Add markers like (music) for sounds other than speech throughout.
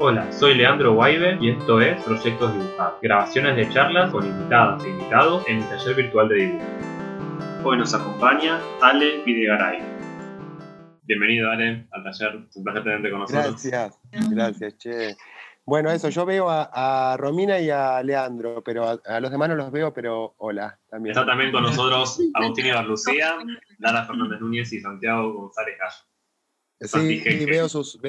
Hola, soy Leandro Guaibe y esto es Proyectos Dibujados, grabaciones de charlas con invitadas e invitados en el taller virtual de dibujo. Hoy nos acompaña Ale Videgaray. Bienvenido Ale al taller, es un placer tenerte con nosotros. Gracias, gracias, che. Bueno, eso, yo veo a, Romina y a Leandro, pero a, los demás no los veo, pero hola también. Está también con nosotros Agustín Lucía, Lara Fernández Núñez y Santiago González Gallo. Sí, veo sus,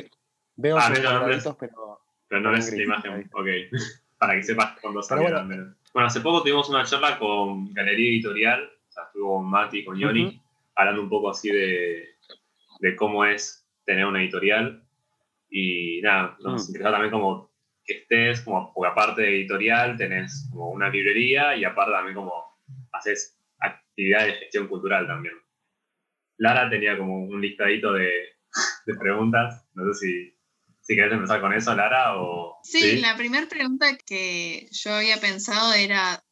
Veo ah, sus pero. Pero no ves la imagen, ok. (laughs) Para que sepas cuándo sale bueno. bueno, hace poco tuvimos una charla con Galería Editorial, o sea, estuvo Mati con Yoni, hablando un poco así de, de, cómo es tener una editorial. Y nada, nos mm. interesa también como que estés, como, porque aparte de editorial tenés como una librería y aparte también como haces actividades de gestión cultural también. Lara tenía como un listadito de, (laughs) de preguntas, no sé si si querés empezar con eso, Lara. O... Sí, la primera pregunta que yo había pensado era,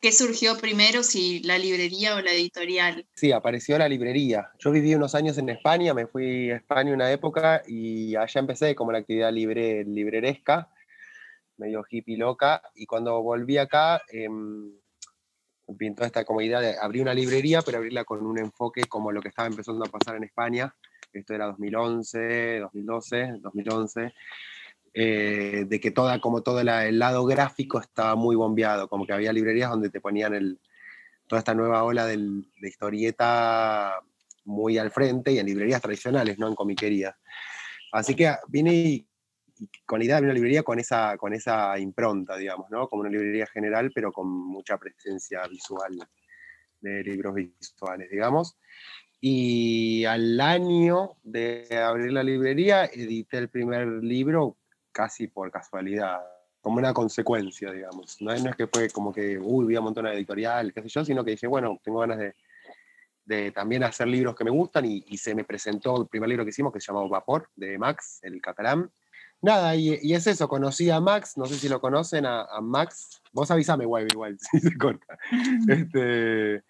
¿qué surgió primero, si la librería o la editorial? Sí, apareció la librería. Yo viví unos años en España, me fui a España una época y allá empecé como la actividad libre, libreresca, medio hippie loca, y cuando volví acá... Eh, pintó esta como idea de abrir una librería, pero abrirla con un enfoque como lo que estaba empezando a pasar en España, esto era 2011, 2012, 2011, de que toda, como todo el lado gráfico estaba muy bombeado, como que había librerías donde te ponían el, toda esta nueva ola de historieta muy al frente y en librerías tradicionales, no en comiquerías. Así que vine y, con la idea de una librería con esa, con esa impronta, digamos, ¿no? Como una librería general, pero con mucha presencia visual de libros visuales, digamos. Y al año de abrir la librería, edité el primer libro casi por casualidad, como una consecuencia, digamos. No, es que fue como que, uy, voy a montar una editorial, qué sé yo, sino que dije, bueno, tengo ganas de, de también hacer libros que me gustan y, se me presentó el primer libro que hicimos que se llamaba Vapor, de Max, el catalán. Nada, y, y, es eso, conocí a Max, no sé si lo conocen, a, a Max. Vos avísame, igual, igual, (laughs) si se corta. (laughs) Este,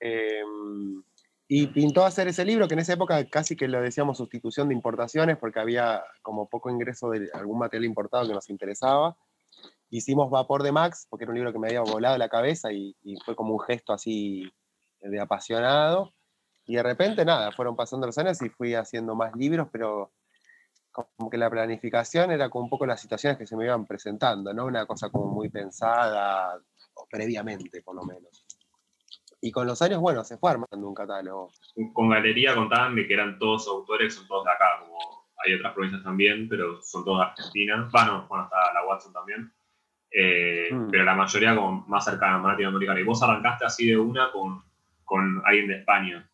eh, y pintó hacer ese libro, que en esa época casi que lo decíamos sustitución de importaciones, porque había como poco ingreso de algún material importado que nos interesaba. Hicimos Vapor de Max, porque era un libro que me había volado la cabeza y, fue como un gesto así de apasionado. Y de repente, nada, fueron pasando los años y fui haciendo más libros, pero como que la planificación era como un poco las situaciones que se me iban presentando, ¿no? Una cosa como muy pensada, previamente por lo menos. Y con los años, bueno, se fue armando un catálogo. Con Galería contaban de que eran todos autores, son todos de acá, como hay otras provincias también, pero son todos de Argentina. Bueno, bueno, está la Watson también. Eh, mm. Pero la mayoría como más cercana a latinoamericana. Y vos arrancaste así de una con, con alguien de España.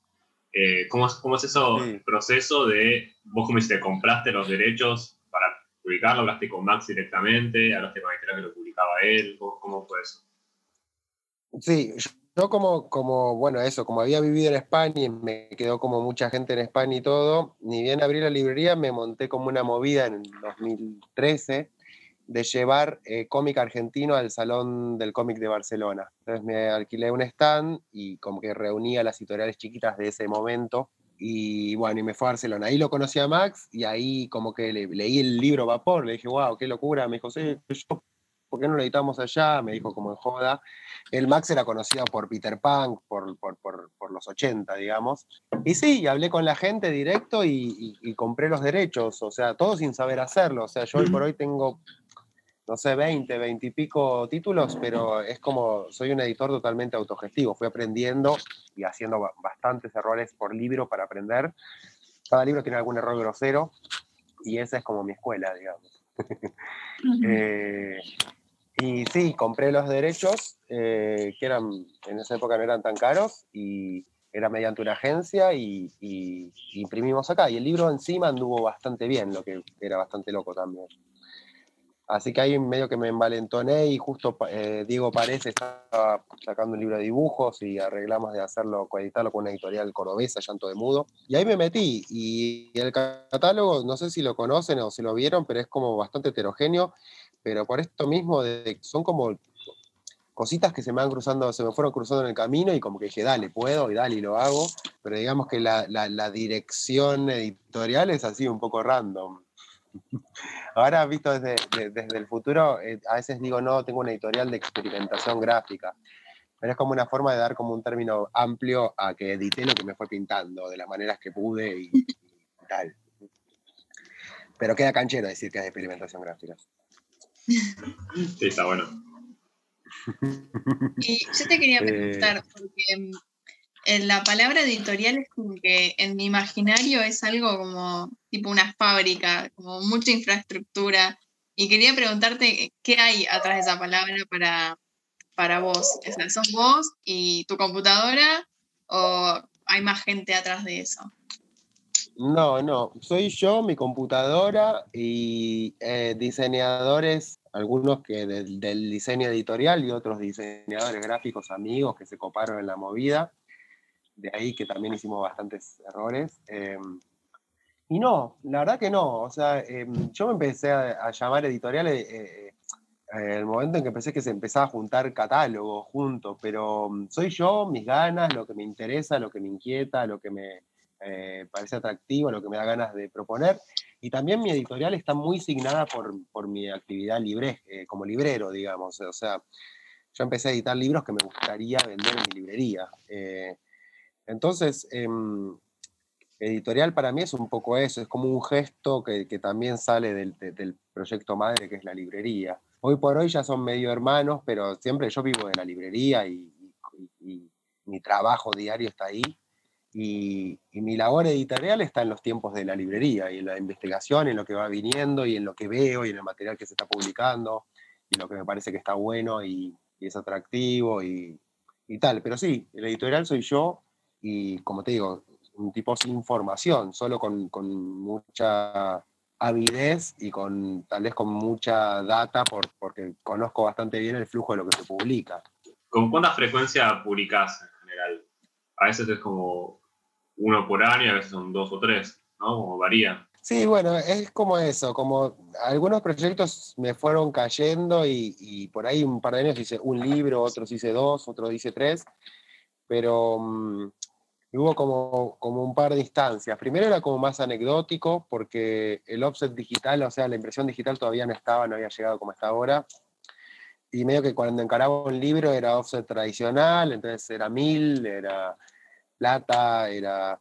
Eh, ¿cómo, es, ¿Cómo es eso proceso de, vos como compraste los derechos para publicarlo, hablaste con Max directamente, hablaste con el que lo publicaba él, ¿cómo fue eso? Sí, yo como, como, bueno, eso, como había vivido en España y me quedó como mucha gente en España y todo, ni bien abrí la librería, me monté como una movida en 2013 de llevar eh, cómic argentino al Salón del Cómic de Barcelona. Entonces me alquilé un stand y como que reunía las editoriales chiquitas de ese momento y bueno, y me fue a Barcelona. Ahí lo conocí a Max y ahí como que leí el libro Vapor, le dije, wow, qué locura. Me dijo, sí, ¿por qué no lo editamos allá? Me dijo como en joda. El Max era conocido por Peter Pan, por, por, los 80, digamos. Y sí, hablé con la gente directo y, compré los derechos, o sea, todo sin saber hacerlo. O sea, yo hoy por hoy tengo, no sé, 20, 20 y pico títulos, pero es como, soy un editor totalmente autogestivo. Fui aprendiendo y haciendo bastantes errores por libro para aprender. Cada libro tiene algún error grosero y esa es como mi escuela, digamos. (laughs) Y sí, compré los derechos, eh, que eran, en esa época no eran tan caros, y era mediante una agencia y, imprimimos acá. Y el libro encima anduvo bastante bien, lo que era bastante loco también. Así que ahí medio que me envalentoné y justo eh, Diego Parece estaba sacando un libro de dibujos y arreglamos de hacerlo, coeditarlo con una editorial cordobesa, Llanto de Mudo. Y ahí me metí y el catálogo, no sé si lo conocen o si lo vieron, pero es como bastante heterogéneo pero por esto mismo de, son como cositas que se me van cruzando, se me fueron cruzando en el camino y como que dije, dale, puedo y dale y lo hago, pero digamos que la, dirección editorial es así un poco random. (laughs) Ahora, visto desde, desde el futuro, eh, a veces digo, no, tengo una editorial de experimentación gráfica, pero es como una forma de dar como un término amplio a que edité lo que me fue pintando, de las maneras que pude y, tal. Pero queda canchero decir que es experimentación gráfica. Sí, está bueno. Y yo te quería eh, preguntar, porque mm, en la palabra editorial es como que en mi imaginario es algo como tipo una fábrica, como mucha infraestructura. Y quería preguntarte qué hay atrás de esa palabra para, para vos. ¿Sos vos y tu computadora o hay más gente atrás de eso? No, no, soy yo, mi computadora y eh, diseñadores, algunos que del, diseño editorial y otros diseñadores gráficos amigos que se coparon en la movida de ahí que también hicimos bastantes errores. Em, y no, la verdad que no. O sea, em, yo me empecé a, llamar editorial eh, eh, el momento en que empecé que se empezaba a juntar catálogos juntos, pero mm, soy yo, mis ganas, lo que me interesa, lo que me inquieta, lo que me eh, parece atractivo, lo que me da ganas de proponer. Y también mi editorial está muy signada por, por mi actividad libre, como librero, digamos. O sea, yo empecé a editar libros que me gustaría vender en mi librería. Entonces, em, editorial para mí es un poco eso, es como un gesto que, también sale del, proyecto madre que es la librería. Hoy por hoy ya son medio hermanos, pero siempre yo vivo de la librería y, mi trabajo diario está ahí. Y, mi labor editorial está en los tiempos de la librería y en la investigación, en lo que va viniendo y en lo que veo y en el material que se está publicando y lo que me parece que está bueno y, es atractivo y, y tal. Pero sí, el editorial soy yo y como te digo, un tipo sin formación, solo con, mucha avidez y con tal vez con mucha data por, porque conozco bastante bien el flujo de lo que se publica. ¿Con cuánta frecuencia publicás en general? A veces es como uno por año, a veces son dos o tres, ¿no? Como varía. Sí, bueno, es como eso, como algunos proyectos me fueron cayendo y, y por ahí un par de años hice un libro, otros hice dos, otros hice tres, pero mm, hubo como, como un par de instancias. Primero era como más anecdótico, porque el offset digital, o sea, la impresión digital todavía no estaba, no había llegado como está ahora. Y medio que cuando encaraba un libro era offset tradicional, entonces era mil, era plata, era...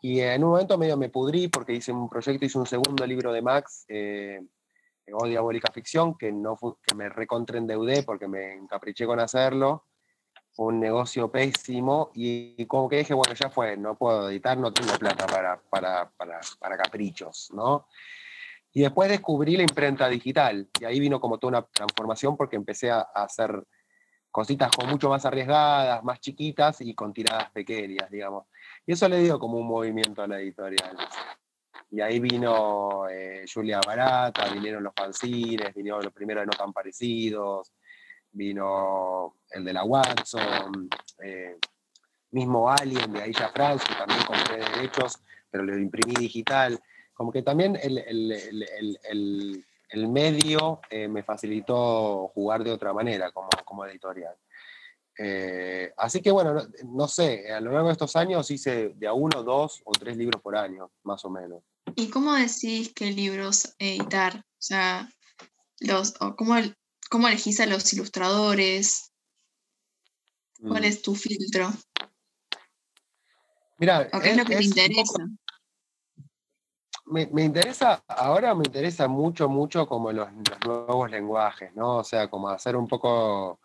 Y en un momento medio me pudrí porque hice un proyecto, hice un segundo libro de Max, eh, O Diabólica Ficción, que, no que me recontraendeudé porque me encapriché con hacerlo un negocio pésimo y como que dije, bueno, ya fue, no puedo editar, no tengo plata para, para, para, para caprichos, ¿no? Y después descubrí la imprenta digital y ahí vino como toda una transformación porque empecé a, hacer cositas como mucho más arriesgadas, más chiquitas y con tiradas pequeñas, digamos. Y eso le dio como un movimiento a la editorial. Y ahí vino eh, Julia Barata, vinieron los fanzines, vinieron los primeros no tan parecidos, vino el de la Watson, eh, mismo Alien de Aisha France, que también compré derechos, pero lo imprimí digital. Como que también el, medio eh, me facilitó jugar de otra manera como, como editorial. Eh, así que bueno, no, sé, a lo largo de estos años hice de a uno, dos o tres libros por año, más o menos. ¿Y cómo decís qué libros editar? O sea, los, ¿cómo, ¿Cómo elegís a los ilustradores? ¿Cuál mm. es tu filtro? Mira, qué es, lo que te interesa? Me, interesa, ahora me interesa mucho, mucho como los, nuevos lenguajes, ¿no? O sea, como hacer un poco,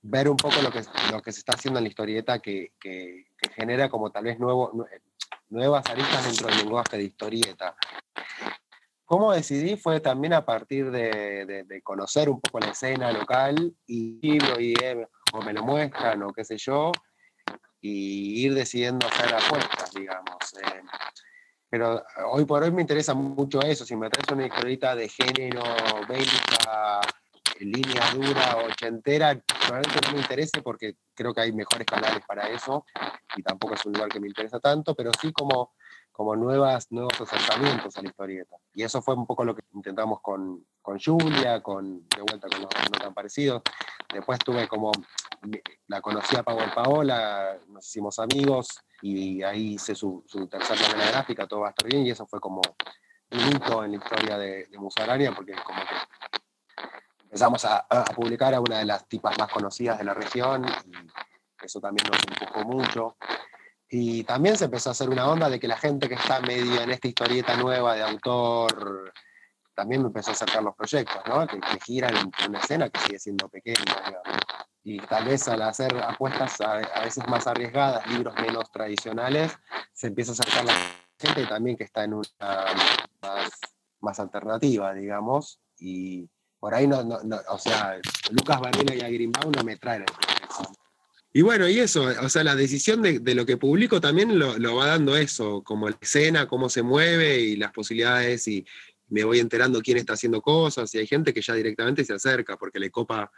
ver un poco lo que, lo que se está haciendo en la historieta que, que, genera como tal vez nuevo, nuevas aristas dentro del lenguaje de historieta. ¿Cómo decidí? Fue también a partir de, conocer un poco la escena local y libro y eh, o me lo muestran o qué sé yo, y ir decidiendo hacer apuestas, digamos. Eh. Pero hoy por hoy me interesa mucho eso. Si me traes una historieta de género, bélica, línea dura, ochentera, probablemente no me interese porque creo que hay mejores canales para eso y tampoco es un lugar que me interesa tanto, pero sí como como nuevas, nuevos acercamientos a la historieta. Y eso fue un poco lo que intentamos con, con Julia, con, de vuelta con los no tan parecidos. Después tuve como, la conocí a Paola Paola, nos hicimos amigos y ahí hice su, su tercera novela gráfica, todo va a estar bien, y eso fue como un hito en la historia de, de porque como que empezamos a, publicar a una de las tipas más conocidas de la región, y eso también nos empujó mucho. Y también se empezó a hacer una onda de que la gente que está medio en esta historieta nueva de autor también me empezó a acercar los proyectos, ¿no? que, giran en una escena que sigue siendo pequeña. Y tal vez al hacer apuestas a, veces más arriesgadas, libros menos tradicionales, se empieza a acercar la gente también que está en una más, más alternativa, digamos. Y por ahí no, no, o sea, Lucas Varela y Agrimbau no me traen. Y bueno, y eso, o sea, la decisión de, de lo que publico también lo, lo, va dando eso, como la escena, cómo se mueve y las posibilidades y, me voy enterando quién está haciendo cosas y hay gente que ya directamente se acerca porque le copa,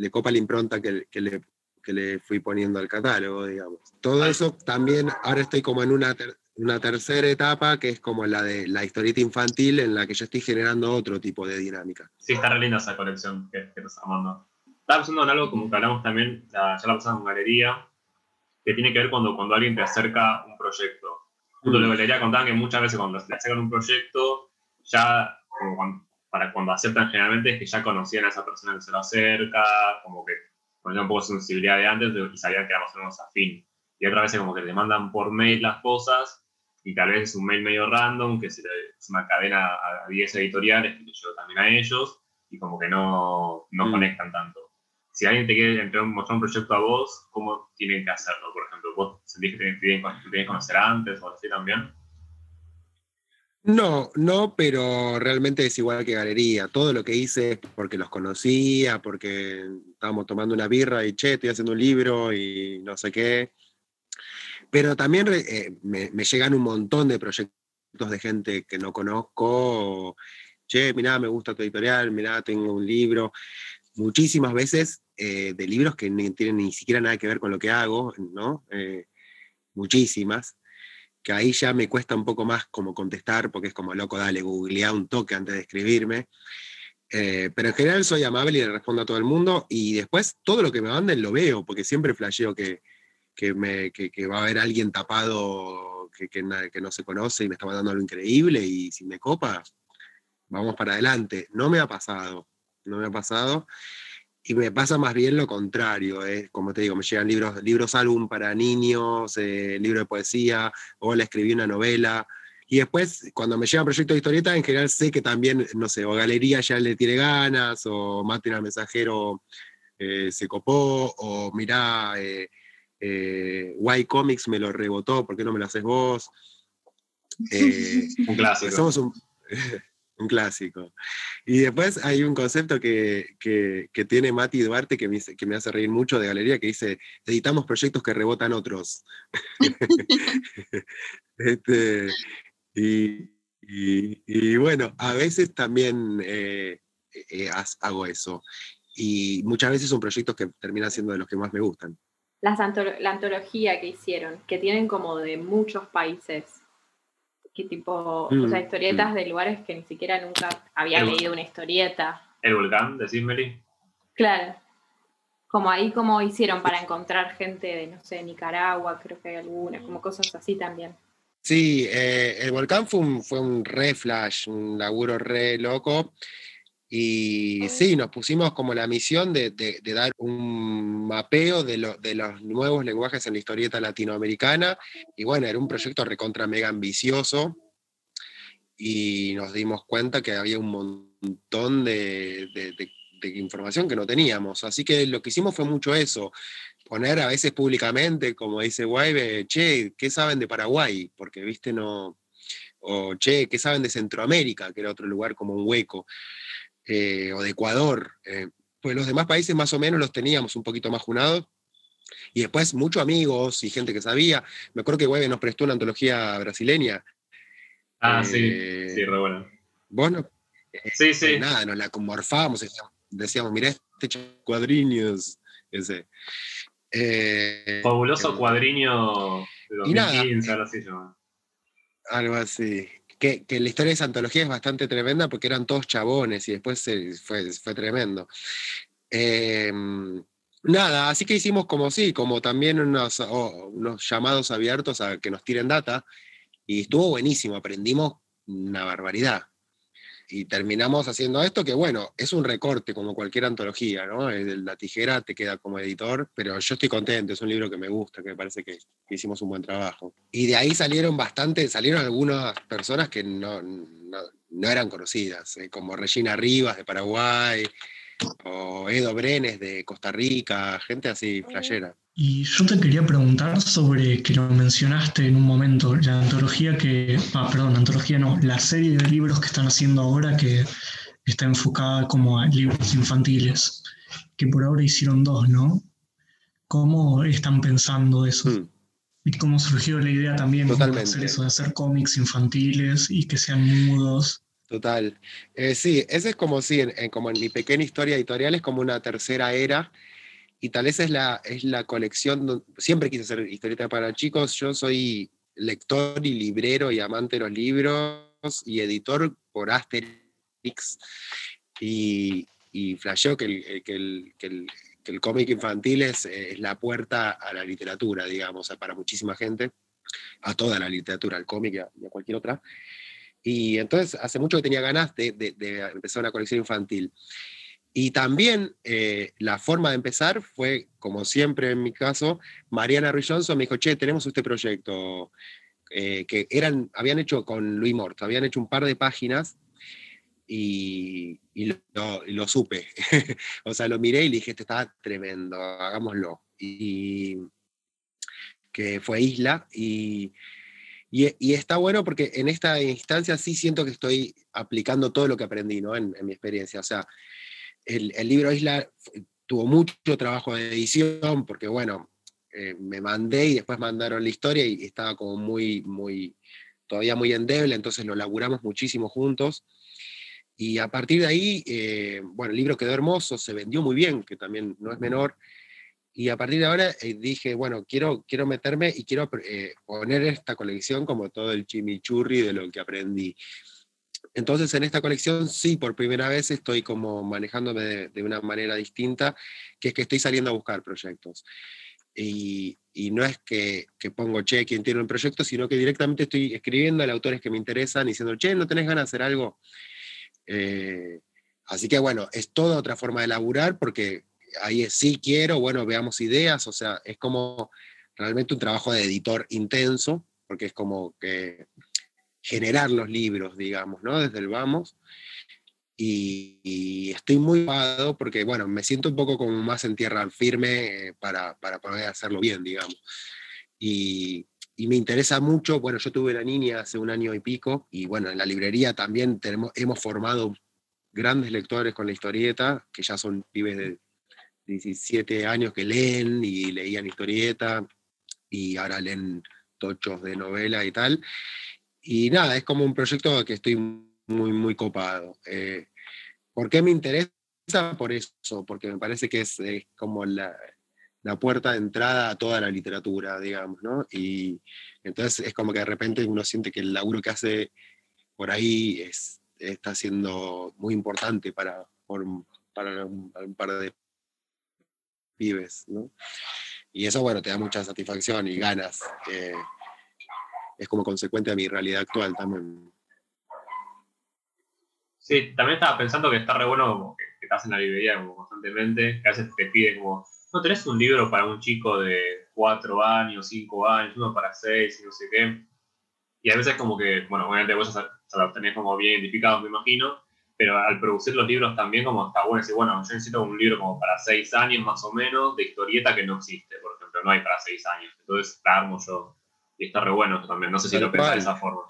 le copa la impronta que, que le, que le fui poniendo al catálogo, digamos. Todo eso también, ahora estoy como en una, una tercera etapa que es como la de la historieta infantil en la que ya estoy generando otro tipo de dinámica. Sí, está re linda esa colección que, que nos amando. Estaba pensando en algo como que hablamos también, ya, la pasamos en galería, que tiene que ver cuando, cuando alguien te acerca un proyecto. Junto mm. que galería contaban que muchas veces cuando te acercan un proyecto, ya para cuando aceptan generalmente es que ya conocían a esa persona que se lo acerca, como que ponían un poco de sensibilidad de antes y sabían que éramos menos afín. Y otra vez como que te mandan por mail las cosas y tal vez es un mail medio random, que es una cadena a 10 editoriales que yo también a ellos y como que no, no mm. conectan tanto. Si alguien te quiere mostrar un proyecto a vos, ¿cómo tienen que hacerlo? Por ejemplo, ¿vos sentís que te que conocer antes o así también? No, no, pero realmente es igual que galería. Todo lo que hice es porque los conocía, porque estábamos tomando una birra y che, estoy haciendo un libro y no sé qué. Pero también eh, me, llegan un montón de proyectos de gente que no conozco. Che, mirá, me gusta tu editorial, mirá, tengo un libro. Muchísimas veces eh, de libros que no tienen ni siquiera nada que ver con lo que hago, ¿no? Eh, muchísimas que ahí ya me cuesta un poco más como contestar, porque es como, loco, dale, googlea un toque antes de escribirme. Eh, pero en general soy amable y le respondo a todo el mundo y después todo lo que me manden lo veo, porque siempre flasheo que, que, va a haber alguien tapado que, que, no se conoce y me está mandando algo increíble y si me copa, vamos para adelante. No me ha pasado, no me ha pasado. Y me pasa más bien lo contrario, ¿eh? como te digo, me llegan libros, libros álbum para niños, eh, libro de poesía, o le escribí una novela. Y después, cuando me llegan proyectos de historieta, en general sé que también, no sé, o Galería ya le tiene ganas, o Martín al Mensajero eh, se copó, o mirá, eh, Y Comics me lo rebotó, ¿por qué no me lo haces vos? (laughs) un clásico. Somos un, un clásico. Y después hay un concepto que, tiene Mati Duarte que me, que me, hace reír mucho de Galería, que dice, editamos proyectos que rebotan otros. (laughs) Este, y, bueno, a veces también eh, eh, hago eso. Y muchas veces son proyectos que terminan siendo de los que más me gustan. la antología que hicieron, que tienen como de muchos países qué tipo, o sea, mm, historietas mm. de lugares que ni siquiera nunca había leído una historieta. ¿El volcán de Mary? Claro. Como ahí como hicieron para encontrar gente de, no sé, Nicaragua, creo que hay alguna, como cosas así también. Sí, eh, el volcán fue un, fue un re flash, un laburo re loco. Y sí, nos pusimos como la misión de, dar un mapeo de, de, los nuevos lenguajes en la historieta latinoamericana. Y bueno, era un proyecto recontra mega ambicioso. Y nos dimos cuenta que había un montón de, información que no teníamos. Así que lo que hicimos fue mucho eso. Poner a veces públicamente, como dice Guaybe, che, ¿qué saben de Paraguay? Porque, viste, no. O che, ¿qué saben de Centroamérica? Que era otro lugar como un hueco. Eh, o de Ecuador. Eh, pues los demás países más o menos los teníamos un poquito más junados. Y después muchos amigos y gente que sabía. Me acuerdo que Webe nos prestó una antología brasileña. Ah, sí, eh, sí, re bueno. Bueno, sí, sí. nada, nos la conmorfábamos, decíamos, mirá este cuadriños. Ese. Fabuloso cuadriño de 2015, algo así. Algo así que, la historia de esa antología es bastante tremenda porque eran todos chabones y después fue, tremendo. Em, nada, así que hicimos como sí, como también unos llamados abiertos a que nos tiren data y estuvo buenísimo, aprendimos una barbaridad. Y terminamos haciendo esto, que bueno, es un recorte como cualquier antología, ¿no? La tijera te queda como editor, pero yo estoy contento, es un libro que me gusta, que me parece que, hicimos un buen trabajo. Y de ahí salieron bastante, salieron algunas personas que no, no, eran conocidas, eh, como Regina Rivas de Paraguay, o Edo Brenes de Costa Rica, gente así, flayera. Y yo te quería preguntar sobre, que lo mencionaste en un momento, la antología que, ah, perdón, antología no, la serie de libros que están haciendo ahora que está enfocada como a libros infantiles, que por ahora hicieron dos, ¿no? ¿Cómo están pensando eso? Hmm. ¿Y cómo surgió la idea también de hacer eso, de hacer cómics infantiles y que sean mudos? Total. Eh, sí, ese es como si, en, como en mi pequeña historia editorial, es como una tercera era y tal vez es la, es la colección, siempre quise hacer historieta para chicos, yo soy lector y librero y amante de los libros y editor por Asterix y, y flasheo que el, que el, que el, que el cómic infantil es, es, la puerta a la literatura, digamos, para muchísima gente, a toda la literatura, al cómic y a, cualquier otra. Y entonces hace mucho que tenía ganas de, de, de empezar una colección infantil. Y también eh, la forma de empezar fue, como siempre en mi caso, Mariana Ruiz Johnson me dijo, che, tenemos este proyecto eh, que eran, habían hecho con Luis Mort, habían hecho un par de páginas y, lo, supe. (laughs) o sea, lo miré y le dije, este está tremendo, hagámoslo. Y que fue Isla y, y, está bueno porque en esta instancia sí siento que estoy aplicando todo lo que aprendí ¿no? en mi experiencia. O sea, el, libro Isla tuvo mucho trabajo de edición, porque bueno, eh, me mandé y después mandaron la historia y estaba como muy, muy, todavía muy endeble, entonces lo laburamos muchísimo juntos. Y a partir de ahí, eh, bueno, el libro quedó hermoso, se vendió muy bien, que también no es menor. Y a partir de ahora eh, dije, bueno, quiero, quiero meterme y quiero poner esta colección como todo el chimichurri de lo que aprendí. Entonces en esta colección sí, por primera vez estoy como manejándome de, una manera distinta, que es que estoy saliendo a buscar proyectos. Y, no es que, pongo, che, quien tiene un proyecto, sino que directamente estoy escribiendo a autores que me interesan, diciendo, che, ¿no tenés ganas de hacer algo? Eh, así que bueno, es toda otra forma de laburar, porque ahí es, sí quiero, bueno, veamos ideas, o sea, es como realmente un trabajo de editor intenso, porque es como que generar los libros, digamos, ¿no? Desde el vamos. Y, estoy muy ocupado porque, bueno, me siento un poco como más en tierra firme eh, para, para, poder hacerlo bien, digamos. Y, me interesa mucho, bueno, yo tuve la niña hace un año y pico, y bueno, en la librería también tenemos, hemos formado grandes lectores con la historieta, que ya son pibes de 17 años que leen y leían historieta, y ahora leen tochos de novela y tal. Y nada, es como un proyecto que estoy muy, muy copado. Eh, ¿Por qué me interesa? Por eso, porque me parece que es, como la, la, puerta de entrada a toda la literatura, digamos, ¿no? Y entonces es como que de repente uno siente que el laburo que hace por ahí es, está siendo muy importante para, para un, par de pibes, ¿no? Y eso, bueno, te da mucha satisfacción y ganas. Eh, es como consecuente de mi realidad actual también. Sí, también estaba pensando que está re bueno como que, estás en la librería como constantemente, que a veces te pide como, no tenés un libro para un chico de 4 años, 5 años, uno para 6 y no sé qué. Y a veces como que, bueno, obviamente vos ya, lo tenés como bien identificado, me imagino, pero al producir los libros también como está bueno decir, bueno, yo necesito un libro como para 6 años más o menos de historieta que no existe, por ejemplo, no hay para 6 años, entonces la armo yo. Y está re bueno también. No sé si lo pensás de esa forma.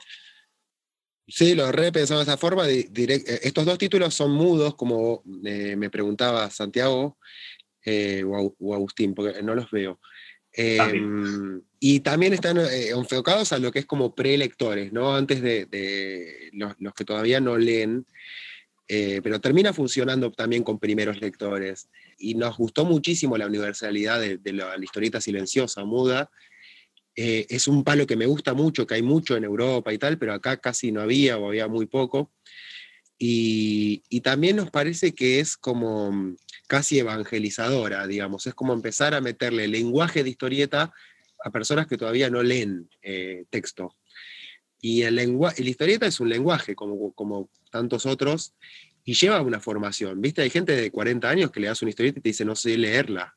Sí, lo re de esa forma. Eh, estos dos títulos son mudos, como eh, me preguntaba Santiago eh, o, Agustín, porque no los veo. Em, y también están enfocados a lo que es como prelectores, ¿no? Antes de, los, que todavía no leen, pero termina funcionando también con primeros lectores. Y nos gustó muchísimo la universalidad de, de la historieta silenciosa, muda, eh, es un palo que me gusta mucho, que hay mucho en Europa y tal, pero acá casi no había o había muy poco. Y, también nos parece que es como mm, casi evangelizadora, digamos, es como empezar a meterle lenguaje de historieta a personas que todavía no leen eh, texto. Y el, lengua, la historieta es un lenguaje, como, como tantos otros, y lleva una formación. ¿Viste? Hay gente de 40 años que le das una historieta y te dice, no sé leerla,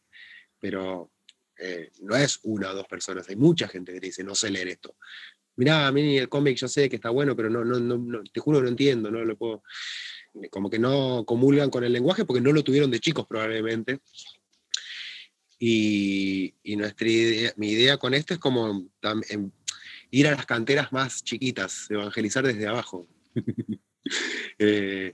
pero eh, no es una o dos personas, hay mucha gente que te dice, no sé leer esto. Mirá, a mí el cómic yo sé que está bueno, pero no, no, no, te juro no entiendo, no lo puedo. Como que no comulgan con el lenguaje porque no lo tuvieron de chicos probablemente. Y, nuestra idea, mi idea con esto es como em, ir a las canteras más chiquitas, evangelizar desde abajo. (laughs) eh,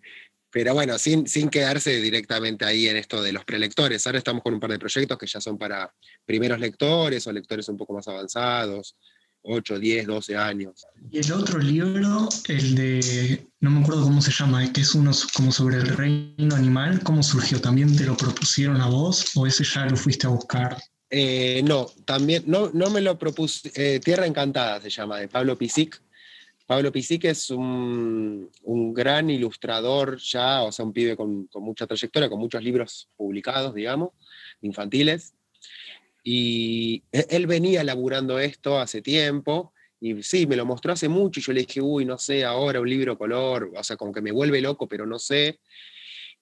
pero bueno, sin, sin quedarse directamente ahí en esto de los prelectores. Ahora estamos con un par de proyectos que ya son para primeros lectores o lectores un poco más avanzados, 8, 10, 12 años. Y el otro libro, el de, no me acuerdo cómo se llama, que es uno como sobre el reino animal, ¿cómo surgió? ¿También te lo propusieron a vos o ese ya lo fuiste a buscar? Eh, no, también, no, no me lo propuse, eh, Tierra Encantada se llama, de Pablo Pisic, Pablo Pisique es un, gran ilustrador ya, o sea, un pibe con, mucha trayectoria, con muchos libros publicados, digamos, infantiles. Y e, él venía laburando esto hace tiempo, y sí, me lo mostró hace mucho, y yo le dije, uy, no sé, ahora un libro color, o sea, como que me vuelve loco, pero no sé.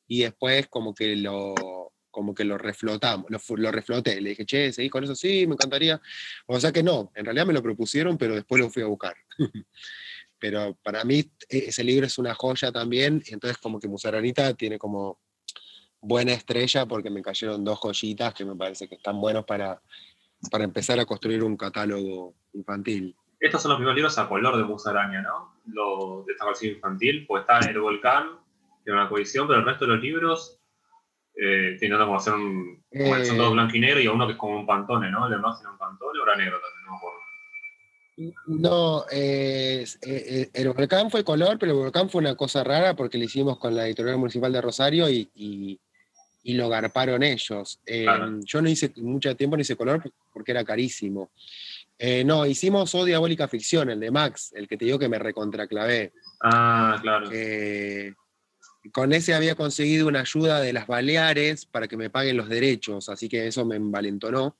Y después como que lo, como que lo reflotamos, lo, lo, refloté, le dije, che, ¿seguís con eso? Sí, me encantaría. O sea que no, en realidad me lo propusieron, pero después lo fui a buscar. (laughs) pero para mí e, ese libro es una joya también, y entonces como que Musaranita tiene como buena estrella porque me cayeron dos joyitas que me parece que están buenos para, para empezar a construir un catálogo infantil. Estos son los primeros libros a color de Musaraña, ¿no? Lo de esta colección infantil, pues está El Volcán, que una colección, pero el resto de los libros eh, tienen como hacer un. Como son todos eh. blanco y negro y uno que es como un pantone, ¿no? El demás tiene un pantone o era negro también, no eh, eh, el volcán fue color, pero el volcán fue una cosa rara porque lo hicimos con la editorial municipal de Rosario y, lo garparon ellos. Eh, yo no hice mucho tiempo, no hice color porque era carísimo. no, hicimos O Diabólica Ficción, el de Max, el que te digo que me recontraclavé. Ah, claro. con ese había conseguido una ayuda de las Baleares para que me paguen los derechos, así que eso me envalentonó.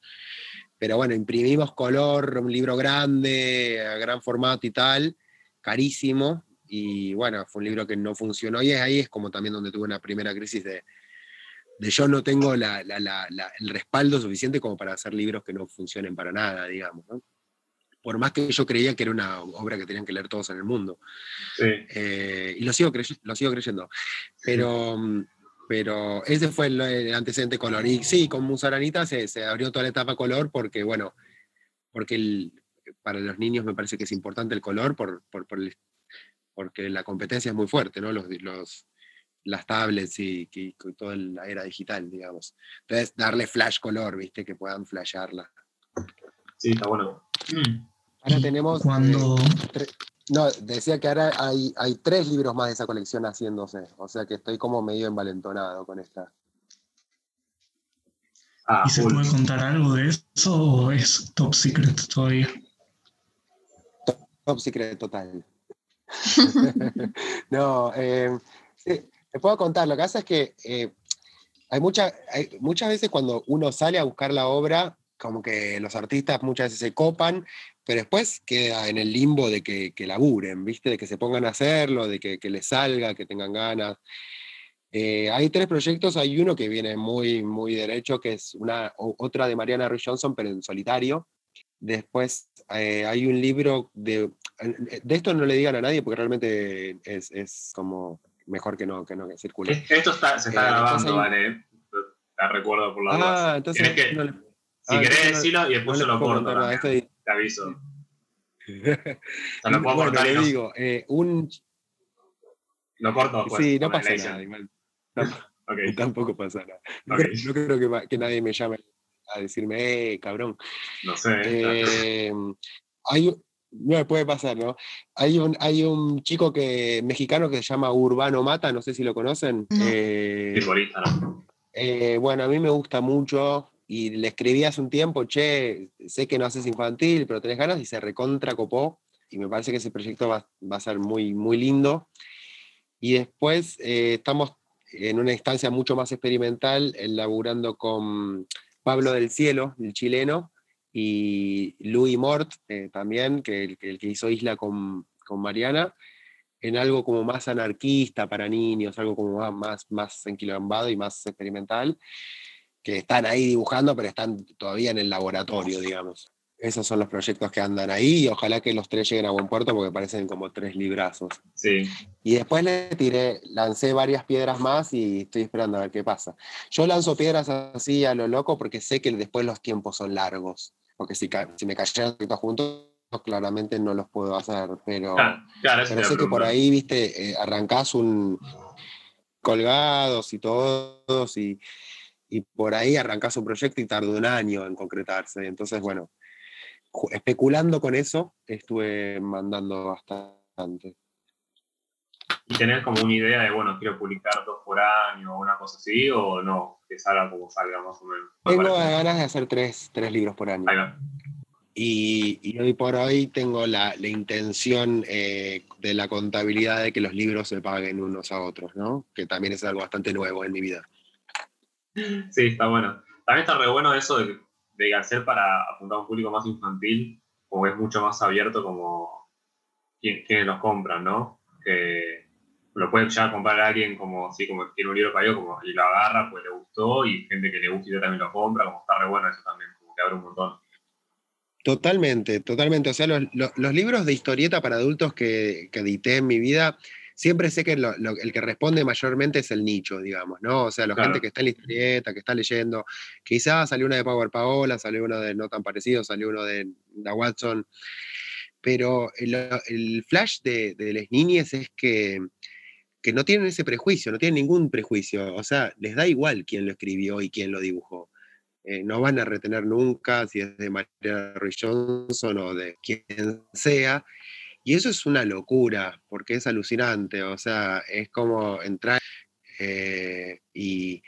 Pero bueno, imprimimos color, un libro grande, a gran formato y tal, carísimo. Y bueno, fue un libro que no funcionó. Y ahí es como también donde tuve una primera crisis de, de yo no tengo la, el respaldo suficiente como para hacer libros que no funcionen para nada, digamos. Por más que yo creía que era una obra que tenían que leer todos en el mundo. Eh, y lo sigo, lo sigo creyendo. Pero, mm, pero ese fue el, antecedente color. Y sí, con Musaranita se, se, abrió toda la etapa color porque, bueno, porque para los niños me parece que es importante el color por, por, porque la competencia es muy fuerte, ¿no? Los, los, las tablets y, toda la era digital, digamos. Entonces, darle flash color, ¿viste? Que puedan flashearla. Sí, está bueno. Ahora tenemos... Cuando... Eh, no, decía que ahora hay, hay tres libros más de esa colección haciéndose, o sea que estoy como medio envalentonado con esta. Ah, ¿Y se puede contar algo de eso o es top secret todavía? Top, secret total. (laughs) no, eh, sí, te puedo contar. Lo que pasa es que eh, hay, mucha, hay muchas veces cuando uno sale a buscar la obra, como que los artistas muchas veces se copan pero después queda en el limbo de que, que laburen, ¿viste? De que se pongan a hacerlo, de que, que les salga, que tengan ganas. Eh, hay tres proyectos, hay uno que viene muy, muy derecho, que es una, otra de Mariana Ruiz Johnson, pero en solitario. Después eh, hay un libro de... De esto no le digan a nadie porque realmente es, es como mejor que no, que no que circule. Esto está, se está eh, grabando, vale. La recuerdo por la Ah, entonces... Que, si ah, querés decirlo y después yo lo corto te aviso. (laughs) no puedo bueno, le digo, eh, un... Lo corto Sí, no pasa nada. Igual. (laughs) okay. (laughs) Tampoco pasa nada. No, creo que, que, nadie me llame a decirme, eh, cabrón. No sé. Eh, hay, no me puede pasar, ¿no? Hay un, hay un chico que, mexicano que se llama Urbano Mata, no sé si lo conocen. Eh, ¿no? Eh, bueno, a mí me gusta mucho y le escribí hace un tiempo, che, sé que no haces infantil, pero tenés ganas, y se recontra copó, y me parece que ese proyecto va, a ser muy, muy lindo. Y después eh, estamos en una instancia mucho más experimental, elaborando con Pablo del Cielo, el chileno, y Louis Mort eh, también, que el, que hizo Isla con, con Mariana, en algo como más anarquista para niños, algo como más, más, más enquilombado y más experimental, que están ahí dibujando, pero están todavía en el laboratorio, digamos. Esos son los proyectos que andan ahí y ojalá que los tres lleguen a buen puerto porque parecen como tres librazos. Sí. Y después le tiré, lancé varias piedras más y estoy esperando a ver qué pasa. Yo lanzo piedras así a lo loco porque sé que después los tiempos son largos. Porque si, si me cayeran todos juntos, claramente no los puedo hacer. Pero, claro, pero sé que por ahí, viste, eh, arrancás un colgados y todos y, y por ahí arrancás un proyecto y tarda un año en concretarse. Entonces, bueno, especulando con eso, estuve mandando bastante. ¿Y tenés como una idea de, bueno, quiero publicar dos por año o una cosa así, o no? Que salga como salga más o menos. Tengo ganas de hacer tres, tres libros por año. Ahí va. Y, hoy por hoy tengo la, la intención eh, de la contabilidad de que los libros se paguen unos a otros, ¿no? Que también es algo bastante nuevo en mi vida. (laughs) Sí, está bueno. También está re bueno eso de de hacer para apuntar a un público más infantil, como es mucho más abierto como quienes los compran, ¿no? Que lo puede ya comprar a alguien como, sí, como tiene un libro para yo, como, y lo agarra, pues le gustó, y gente que le gusta y también lo compra, como está re bueno eso también, como que abre un montón. Totalmente, totalmente. O sea, los, los, libros de historieta para adultos que, que edité en mi vida, siempre sé que el que responde mayormente es el nicho, digamos, ¿no? O sea, la gente que está en la historieta, que está leyendo, quizás salió una de Power Paola, salió uno de No tan parecido, salió uno de la Watson, pero el, flash de, de las niñas es que, que no tienen ese prejuicio, no tienen ningún prejuicio, o sea, les da igual quién lo escribió y quién lo dibujó. Eh, no van a retener nunca si es de María Roy Johnson o de quien sea, y eso es una locura, porque es alucinante, o sea, es como entrar eh, y,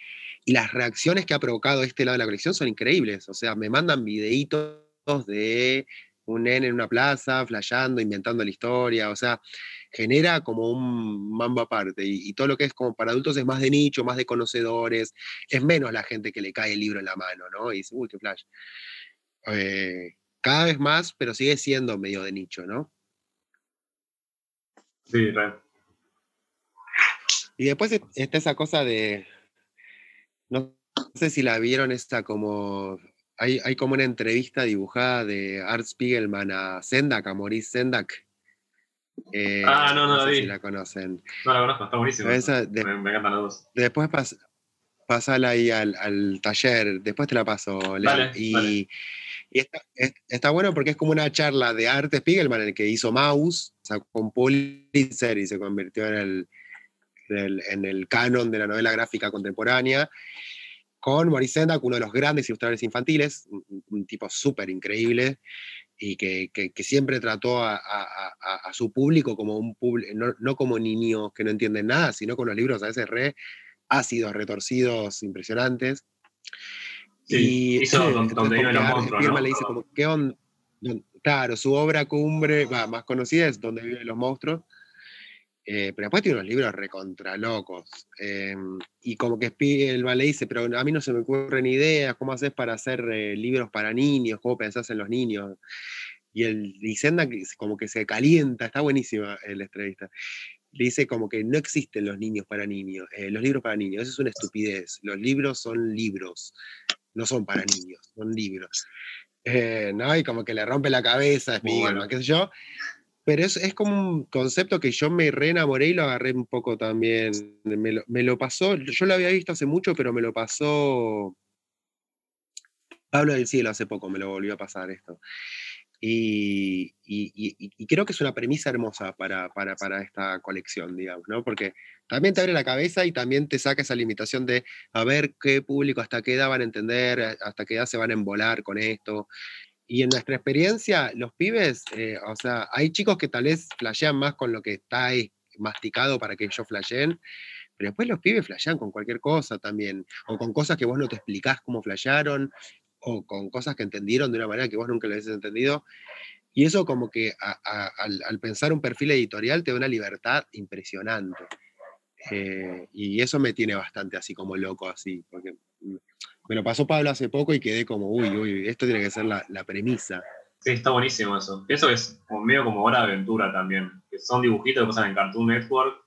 las reacciones que ha provocado este lado de la colección son increíbles, o sea, me mandan videitos de un nene en una plaza, flasheando, inventando la historia, o sea, genera como un mambo aparte, y, todo lo que es como para adultos es más de nicho, más de conocedores, es menos la gente que le cae el libro en la mano, ¿no? Y dice, uy, qué flash. Eh, cada vez más, pero sigue siendo medio de nicho, ¿no? Sí, Y después está esa cosa de. No sé si la vieron, esta como. Hay, hay como una entrevista dibujada de Art Spiegelman a Sendak, a Maurice Sendak. Eh, ah, no, no, la vi. Si la conocen. No la conozco, está buenísimo. me, me, encantan los dos. Después pas, pasala ahí al, al, taller, después te la paso. Vale, y, y está, bueno porque es como una charla de Art Spiegelman, el que hizo Mouse, con Pulitzer y se convirtió en el, canon de la novela gráfica contemporánea, con Maurice Sendak, uno de los grandes ilustradores infantiles, un, tipo súper increíble, y que, siempre trató a, a, su público como un público, no, no, como niños que no entienden nada, sino con los libros a veces re ácidos, retorcidos, impresionantes y hizo donde los monstruos. ¿no? le dice como, ¿qué onda? Claro, su obra cumbre, va, más conocida es Donde viven los monstruos. Eh, pero después tiene unos libros recontra locos. Em, y como que Spielman le dice, pero a mí no se me ocurren ideas, ¿cómo haces para hacer eh, libros para niños? ¿Cómo pensás en los niños? Y el Dicenda como que se calienta, está buenísima la entrevista. Le dice como que no existen los niños para niños, eh, los libros para niños, eso es una estupidez. Los libros son libros no son para niños, son libros. Eh, ¿no? Y como que le rompe la cabeza, es bueno. qué sé yo. Pero es, es, como un concepto que yo me reenamoré y lo agarré un poco también. Me lo, me lo, pasó, yo lo había visto hace mucho, pero me lo pasó Pablo del Cielo hace poco, me lo volvió a pasar esto. Y, creo que es una premisa hermosa para, para, esta colección, digamos, ¿no? Porque también te abre la cabeza y también te saca esa limitación de a ver qué público, hasta qué edad van a entender, hasta qué edad se van a embolar con esto. Y en nuestra experiencia, los pibes, eh, o sea, hay chicos que tal vez flashean más con lo que está ahí masticado para que ellos flasheen, pero después los pibes flashean con cualquier cosa también, o con cosas que vos no te explicás cómo flashearon, o con cosas que entendieron de una manera que vos nunca lo habías entendido. Y eso como que al, pensar un perfil editorial te da una libertad impresionante. Eh, y eso me tiene bastante así como loco, así, porque me lo pasó Pablo hace poco y quedé como, uy, uy, esto tiene que ser la, premisa. Sí, está buenísimo eso. Eso es medio como hora de aventura también. son dibujitos que pasan en Cartoon Network,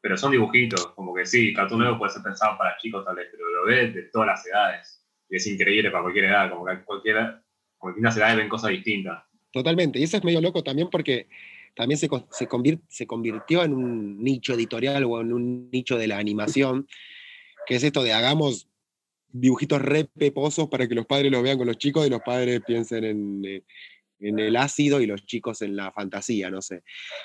pero son dibujitos, como que sí, Cartoon Network puede ser pensado para chicos tal vez, pero lo ves de todas las edades. Es increíble para cualquier edad, como que cualquiera, como distintas edades ven cosas distintas. Totalmente, y eso es medio loco también porque también se, se, convirtió en un nicho editorial o en un nicho de la animación, que es esto de hagamos dibujitos re peposos para que los padres lo vean con los chicos y los padres piensen en, eh, en el ácido y los chicos en la fantasía, no sé.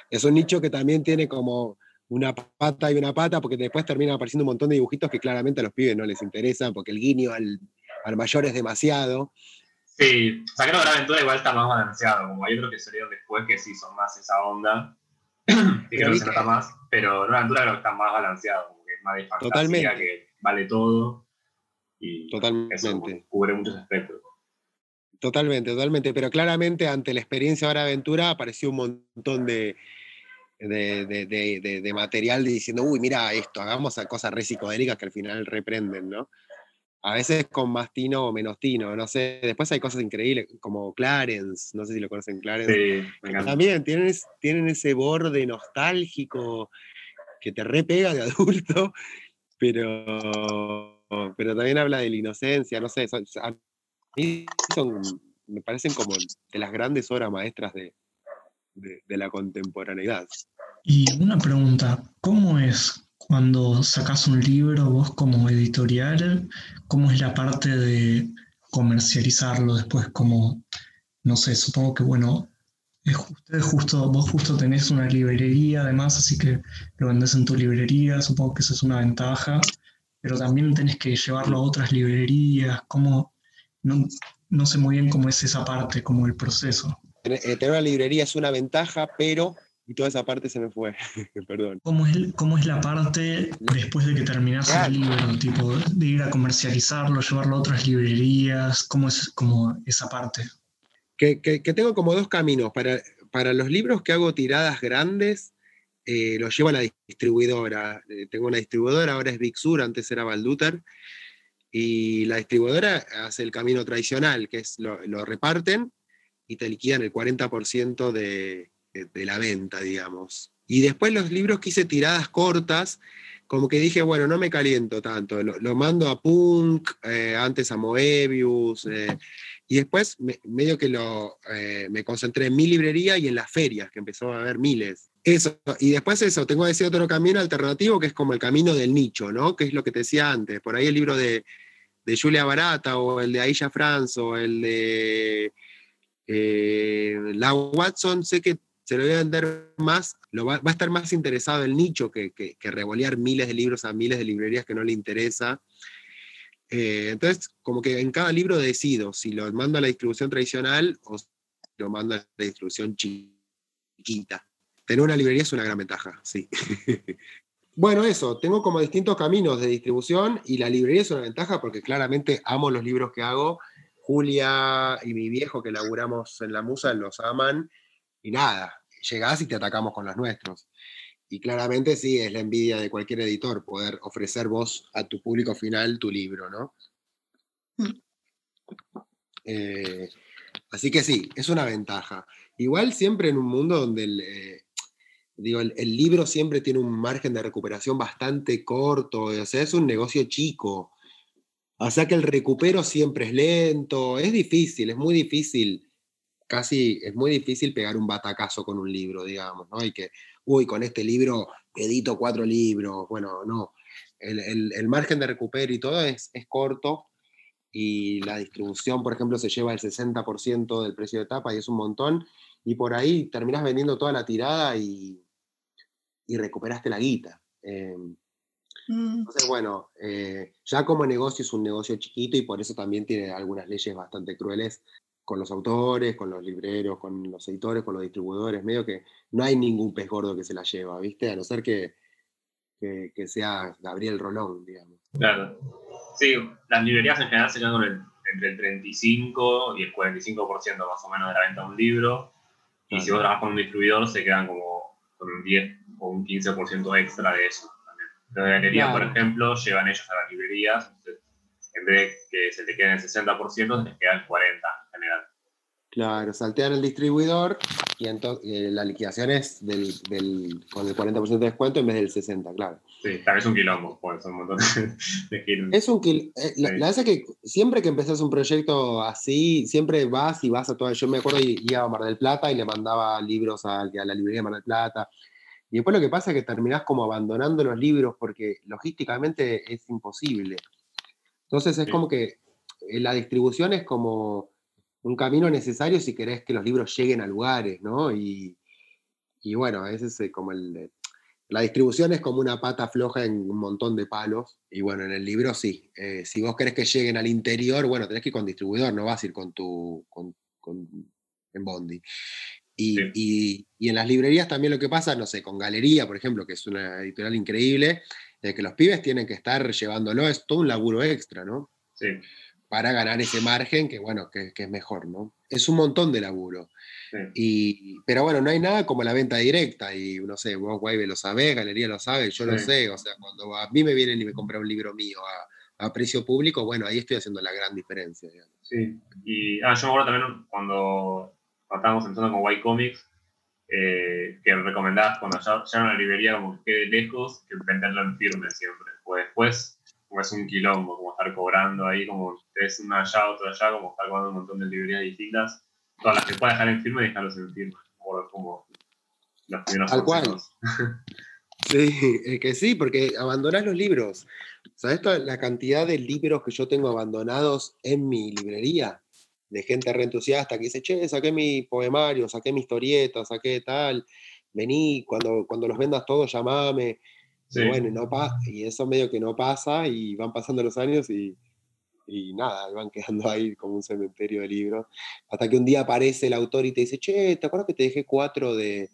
Es un nicho que también tiene como una pata y una pata, porque después terminan apareciendo un montón de dibujitos que claramente a los pibes no les interesan, porque el guiño al, al mayor es demasiado. Sí, o sea, creo que la aventura igual está más balanceado, como hay otros que salieron después que sí son más esa onda, (clears throat) y creo que se nota más, pero la aventura creo que está más balanceado, como que es más de fantasía, Totalmente. que vale todo, y Totalmente. Eso cubre muchos aspectos. Totalmente, totalmente, pero claramente ante la experiencia de aventura apareció un montón de, de, de, de, material diciendo, uy, mira esto, hagamos cosas re psicodélicas que al final reprenden, ¿no? A veces con más tino o menos tino, no sé. Después hay cosas increíbles, como Clarence, no sé si lo conocen, Clarence. Sí, También tienen, tienen ese borde nostálgico que te repega de (laughs) adulto, pero, pero también habla de la inocencia, no sé. a mí son, me parecen como de las grandes obras maestras de, de la contemporaneidad. Y una pregunta, ¿cómo es cuando sacas un libro vos como editorial? ¿Cómo es la parte de comercializarlo después? Como, no sé, supongo que bueno, ustedes justo, vos justo tenés una librería además, así que lo vendés en tu librería, supongo que eso es una ventaja, pero también tenés que llevarlo a otras librerías, ¿cómo? No, no sé muy bien cómo es esa parte, como el proceso. Eh, tener una librería es una ventaja, pero y toda esa parte se me fue, (laughs) perdón. ¿Cómo es, ¿Cómo es la parte después de que terminas el libro? Tipo, de ir a comercializarlo, llevarlo a otras librerías, ¿cómo es como esa parte? Que, que, tengo como dos caminos. Para, para los libros que hago tiradas grandes, eh, los llevo a la distribuidora. Eh, tengo una distribuidora, ahora es Big Sur, antes era Valduter. Y la distribuidora hace el camino tradicional, que es lo, lo reparten y te liquidan el 40% de, de, la venta, digamos. Y después los libros que hice tiradas cortas, como que dije, bueno, no me caliento tanto, lo, mando a Punk, eh, antes a Moebius, eh, y después medio que lo, eh, me concentré en mi librería y en las ferias, que empezó a haber miles. Eso, y después eso, tengo ese otro camino alternativo que es como el camino del nicho, ¿no? Que es lo que te decía antes, por ahí el libro de, de Julia Barata o el de Aisha Franz o el de La Watson, sé que se lo voy a vender más, lo va, a estar más interesado el nicho que, que, revolear miles de libros a miles de librerías que no le interesa. Eh, entonces, como que en cada libro decido si lo mando a la distribución tradicional o si lo mando a la distribución chiquita. Tener una librería es una gran ventaja, sí. (laughs) bueno, eso, tengo como distintos caminos de distribución y la librería es una ventaja porque claramente amo los libros que hago. Julia y mi viejo que laburamos en la Musa los aman y nada, llegás y te atacamos con los nuestros. Y claramente sí, es la envidia de cualquier editor poder ofrecer vos a tu público final tu libro, ¿no? Mm. Eh, así que sí, es una ventaja. Igual siempre en un mundo donde el, eh, digo, el, libro siempre tiene un margen de recuperación bastante corto, o sea, es un negocio chico. O sea que el recupero siempre es lento, es difícil, es muy difícil casi es muy difícil pegar un batacazo con un libro, digamos, ¿no? Hay que, uy, con este libro edito cuatro libros, bueno, no. El, margen de recupero y todo es, es, corto y la distribución, por ejemplo, se lleva el 60% del precio de tapa y es un montón, y por ahí terminas vendiendo toda la tirada y, y recuperaste la guita. Em, mm. entonces, bueno, eh, ya como negocio es un negocio chiquito y por eso también tiene algunas leyes bastante crueles con los autores, con los libreros, con los editores, con los distribuidores, medio que no hay ningún pez gordo que se la lleva, ¿viste? A no ser que, que, sea Gabriel Rolón, digamos. Claro. Sí, las librerías en general se quedan con el, entre el 35 y el 45% más o menos de la venta de un libro. Y si vos trabajas con un distribuidor, se quedan como con un 10 o un 15% extra de eso. También. Las galerías, por ejemplo, llevan ellos a las librerías. en vez de que se te queden el 60%, se te queda el 40%. Claro, saltean el distribuidor y entonces eh, la liquidación es del, con el 40% de descuento en vez del 60%, claro. Sí, también es un quilombo, pues un montón (laughs) de, kilos. Es un. Eh, la, verdad es que siempre que empezás un proyecto así, siempre vas y vas a todo. Yo me acuerdo iba a Mar del Plata y le mandaba libros a, a la librería de Mar del Plata. Y después lo que pasa es que terminás como abandonando los libros porque logísticamente es imposible. Entonces es como que eh, la distribución es como un camino necesario si querés que los libros lleguen a lugares, ¿no? Y, bueno, a veces es como el... La distribución es como una pata floja en un montón de palos. Y bueno, en el libro sí. Eh, si vos querés que lleguen al interior, bueno, tenés que ir con distribuidor, no vas a ir con tu. Con, en Bondi. Y, en las librerías también lo que pasa, no sé, con Galería, por ejemplo, que es una editorial increíble, de que los pibes tienen que estar llevándolo, es todo un laburo extra, ¿no? Sí para ganar ese margen que, bueno, que, es mejor, ¿no? Es un montón de laburo. Y, pero bueno, no hay nada como la venta directa y, no sé, vos, Guaybe, lo sabés, Galería lo sabe, yo lo sé, o sea, cuando a mí me vienen y me compran un libro mío a, precio público, bueno, ahí estoy haciendo la gran diferencia, Sí, y ah, yo me acuerdo también cuando, estábamos empezando con White Comics, eh, que recomendabas cuando ya, ya en la librería como que quede lejos, que venderlo en firme siempre. Pues después como es un quilombo, como estar cobrando ahí, como es una allá, otra allá, como estar cobrando un montón de librerías distintas, todas las que puedas dejar en firme, dejarlos en firme, como, como los primeros Al cual. (laughs) Sí, es que sí, porque abandonás los libros. ¿Sabes la cantidad de libros que yo tengo abandonados en mi librería? De gente reentusiasta que dice, che, saqué mi poemario, saqué mi historieta, saqué tal, vení, cuando, cuando los vendas todos, llamame. Y bueno, no y eso medio que no pasa y van pasando los años y, y nada, van (laughs) quedando ahí como un cementerio de libros. Hasta que un día aparece el autor y te dice, che, ¿te acuerdas que te dejé cuatro de,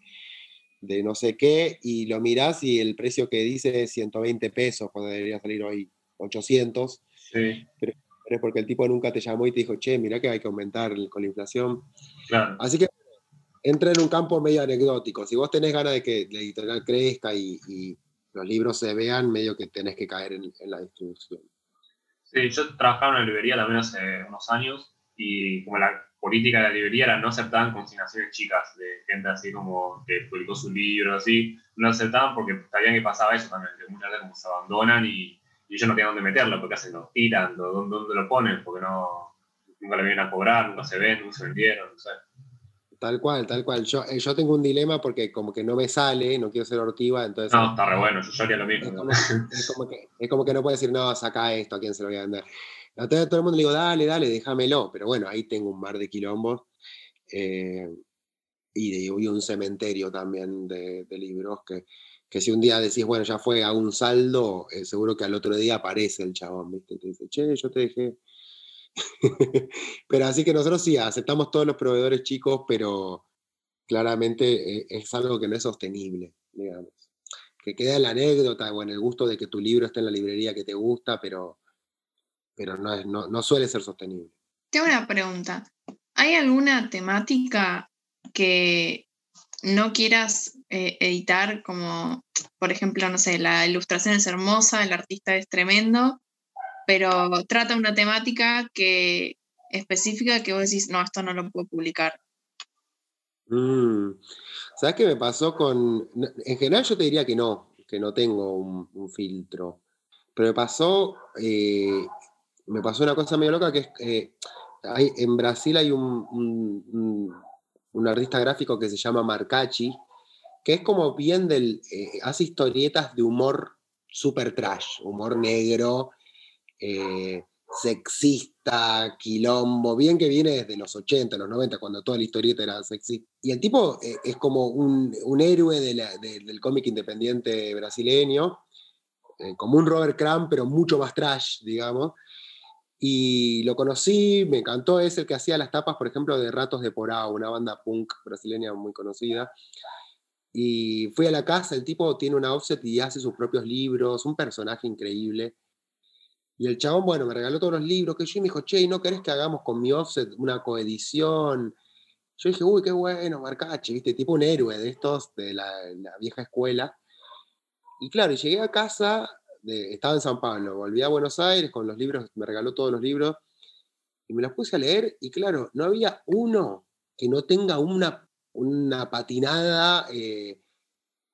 de no sé qué? Y lo mirás y el precio que dice es 120 pesos, cuando debería salir hoy 800. Sí. Pero, es porque el tipo nunca te llamó y te dijo, che, mira que hay que aumentar con la inflación. Claro. Así que entra en un campo medio anecdótico. Si vos tenés ganas de que la editorial crezca y los libros se vean, medio que tenés que caer en, la distribución. Sí, yo trabajaba en una librería también hace unos años y como la política de la librería era no aceptaban consignaciones chicas de gente así como que publicó su libro, así, no aceptaban porque sabían que pasaba eso también, que muchas veces como se abandonan y, y ellos no tienen dónde meterlo, porque hacen, lo tiran, ¿dónde, dónde lo ponen? Porque no, nunca le vienen a cobrar, nunca se ven, nunca se vendieron, no sé. Tal cual, tal cual. Yo, eh, yo tengo un dilema porque como que no me sale, no quiero ser ortiva, entonces... No, está re bueno, yo haría lo mismo. Es como, que, es como que no puedo decir, no, saca esto, ¿a quién se lo voy a vender? A todo, el mundo le digo, dale, dale, déjamelo. Pero bueno, ahí tengo un mar de quilombos. Eh, y, de, un cementerio también de, libros que, que, si un día decís, bueno, ya fue a un saldo, eh, seguro que al otro día aparece el chabón, ¿viste? Te dice, che, yo te dejé (laughs) pero así que nosotros sí, aceptamos todos los proveedores chicos, pero claramente eh, es algo que no es sostenible, digamos. Que queda la anécdota o en el gusto de que tu libro esté en la librería que te gusta, pero, pero no, es, no, suele ser sostenible. Tengo una pregunta. ¿Hay alguna temática que no quieras eh, editar como, por ejemplo, no sé, la ilustración es hermosa, el artista es tremendo, pero trata una temática que específica que vos decís, no, esto no lo puedo publicar. Mm. ¿Sabes qué me pasó con.? En general, yo te diría que no, que no tengo un, filtro. Pero me pasó. Eh, me pasó una cosa medio loca que es. Eh, en Brasil hay un, un, artista gráfico que se llama Marcachi, que es como bien del. Eh, hace historietas de humor super trash, humor negro, eh, sexista, quilombo, bien que viene desde los 80, los 90, cuando toda la historieta era sexista. Y el tipo eh, es como un, héroe del cómic independiente brasileño, eh, como un Robert Crumb, pero mucho más trash, digamos. Y lo conocí, me encantó, es el que hacía las tapas, por ejemplo, de Ratos de Porá, una banda punk brasileña muy conocida. Y fui a la casa, el tipo tiene una offset y hace sus propios libros, un personaje increíble. Y el chabón, bueno, me regaló todos los libros que yo y me dijo, che, ¿no querés que hagamos con mi offset una coedición? Yo dije, uy, qué bueno, Marcache, viste, tipo un héroe de estos de la, vieja escuela. Y claro, llegué a casa, estaba en San Pablo, volví a Buenos Aires con los libros, me regaló todos los libros, y me los puse a leer, y claro, no había uno que no tenga una, una patinada eh,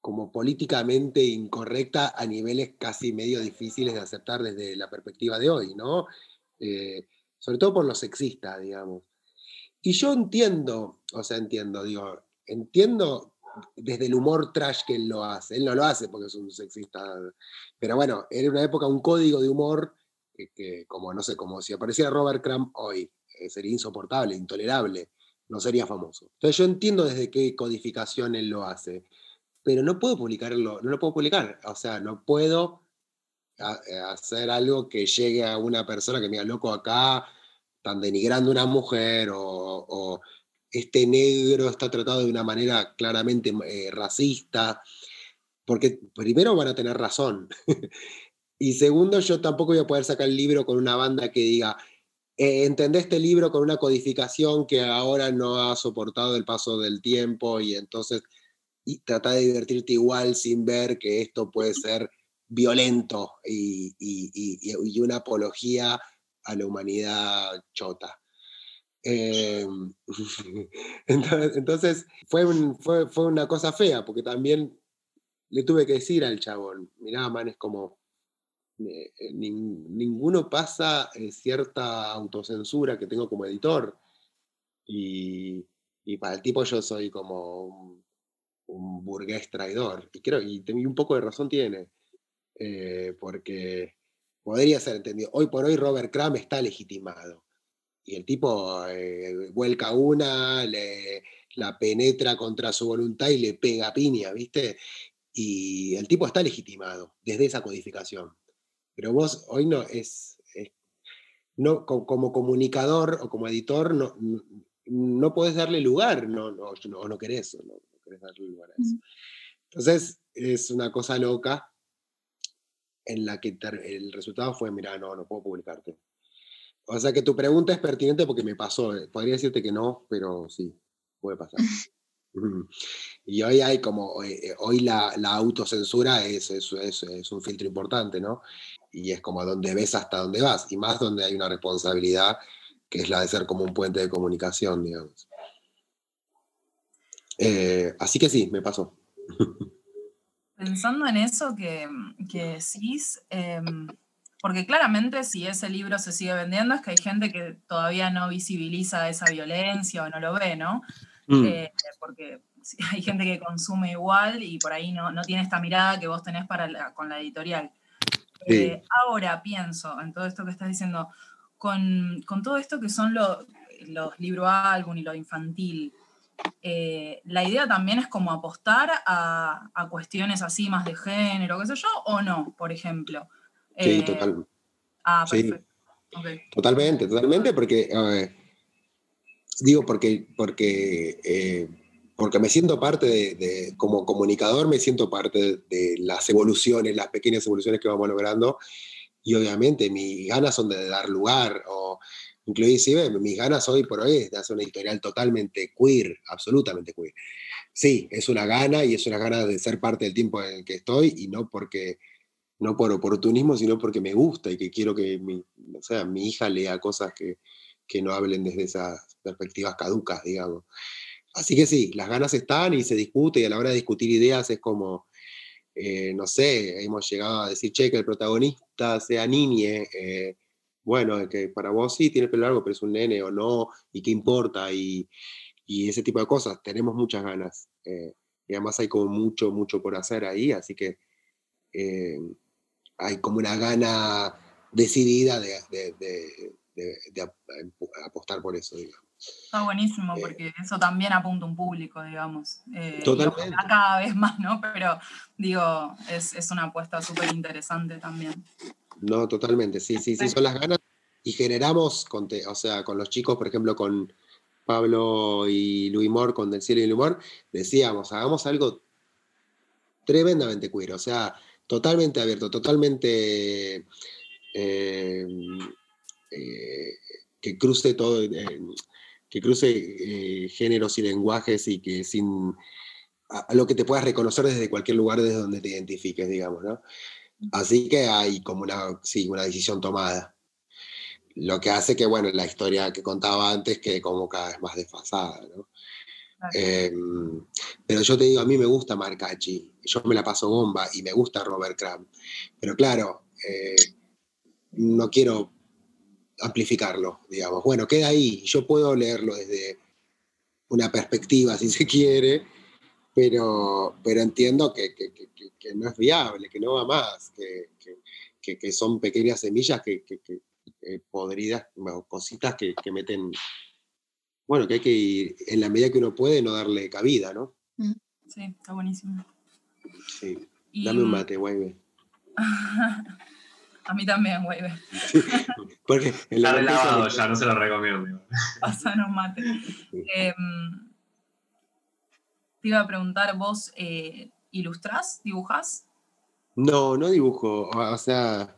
como políticamente incorrecta a niveles casi medio difíciles de aceptar desde la perspectiva de hoy, ¿no? Eh, sobre todo por lo sexista, digamos. Y yo entiendo, o sea, entiendo, digo, entiendo desde el humor trash que él lo hace. Él no lo hace porque es un sexista. Pero bueno, era una época, un código de humor que, como, no sé, como si apareciera Robert Crumb hoy, eh, sería insoportable, intolerable, no sería famoso. Entonces yo entiendo desde qué codificación él lo hace, pero no puedo publicarlo, no lo puedo publicar. O sea, no puedo eh, hacer algo que llegue a una persona que me diga, loco, acá están denigrando a una mujer o este negro está tratado de una manera claramente eh, racista, porque primero van a tener razón. (laughs) y segundo, yo tampoco voy a poder sacar el libro con una banda que diga, eh, entendé este libro con una codificación que ahora no ha soportado el paso del tiempo y entonces y trata de divertirte igual sin ver que esto puede ser violento y, y una apología a la humanidad chota. Em, (laughs) entonces, fue, fue, fue, una cosa fea, porque también le tuve que decir al chabón, mirá, man, es como, eh, ninguno pasa eh, cierta autocensura que tengo como editor. Y, y, para el tipo yo soy como un, burgués traidor. Y creo, y, un poco de razón tiene, eh, porque podría ser entendido. Hoy por hoy Robert Crumb está legitimado y el tipo eh, vuelca una, le, la penetra contra su voluntad y le pega piña, ¿viste? Y el tipo está legitimado desde esa codificación. Pero vos hoy no es, no, como comunicador o como editor no, no, podés darle lugar, no, no, no, querés, no, querés darle lugar a eso. Entonces es una cosa loca en la que el resultado fue, mira, no, no puedo publicarte. O sea que tu pregunta es pertinente porque me pasó. Eh, podría decirte que no, pero sí, puede pasar. (laughs) y hoy hay como, eh, eh, hoy la, autocensura es, es, es, un filtro importante, ¿no? Y es como donde ves hasta dónde vas, y más donde hay una responsabilidad que es la de ser como un puente de comunicación, digamos. Así que sí, me pasó. (laughs) Pensando en eso que, que decís, em, porque claramente si ese libro se sigue vendiendo es que hay gente que todavía no visibiliza esa violencia o no lo ve, ¿no? Mm. Eh, porque hay gente que consume igual y por ahí no, tiene esta mirada que vos tenés para con la editorial. Eh, ahora pienso en todo esto que estás diciendo, con, todo esto que son los libros álbum y lo infantil, eh, la idea también es como apostar a, a, cuestiones así más de género, qué sé yo, o no, por ejemplo. Sí, eh, total. Ah, Totalmente, totalmente, porque, digo, porque, porque, eh, porque me siento parte de, como comunicador, me siento parte de, las evoluciones, las pequeñas evoluciones que vamos logrando, y obviamente mis ganas son de dar lugar, o inclusive mis ganas hoy por hoy es de hacer una editorial totalmente queer, absolutamente queer. Sí, es una gana y es una gana de ser parte del tiempo en el que estoy y no porque no por oportunismo, sino porque me gusta y que quiero que mi, o sea, mi hija lea cosas que, que no hablen desde esas perspectivas caducas, digamos. Así que sí, las ganas están y se discute y a la hora de discutir ideas es como, eh, no sé, hemos llegado a decir, che, que el protagonista sea niñe, eh, bueno, que para vos sí tiene pelo largo, pero es un nene o no, y qué importa, y, y ese tipo de cosas, tenemos muchas ganas. Eh, y además hay como mucho, mucho por hacer ahí, así que hay como una gana decidida de, apostar por eso, digamos. Está buenísimo, eh, porque eso también apunta un público, digamos. Eh, totalmente. Cada vez más, ¿no? Pero digo, es, una apuesta súper interesante también. No, totalmente, sí, sí, sí, son las ganas. Y generamos, con o sea, con los chicos, por ejemplo, con Pablo y Luis Mor, con Del Cielo y el Humor, decíamos, hagamos algo tremendamente queer, o sea, totalmente abierto, totalmente eh, eh, que cruce todo, eh, que cruce géneros y lenguajes y que sin a, lo que te puedas reconocer desde cualquier lugar desde donde te identifiques, digamos, ¿no? Así que hay como una, sí, una decisión tomada. lo que hace que, bueno, la historia que contaba antes quede como cada vez más desfasada, ¿no? Em, pero yo te digo, a mí me gusta Marcachi, yo me la paso bomba y me gusta Robert Crumb. Pero claro, eh, no quiero amplificarlo, digamos. Bueno, queda ahí, yo puedo leerlo desde una perspectiva, (laughs) si se quiere, pero, pero entiendo que, que, no es viable, que no va más, que, son pequeñas semillas que, podridas, cositas que, meten, bueno, que hay que ir, en la medida que uno puede, no darle cabida, ¿no? Mm. Sí, está buenísimo. Sí, dame un mate, guaybe. (laughs) A mí también, güey. Porque el la lavado ya, no se lo recomiendo. Pasan un mate. Em, te iba a preguntar, ¿vos eh, ilustrás, dibujás? No, no dibujo. O sea,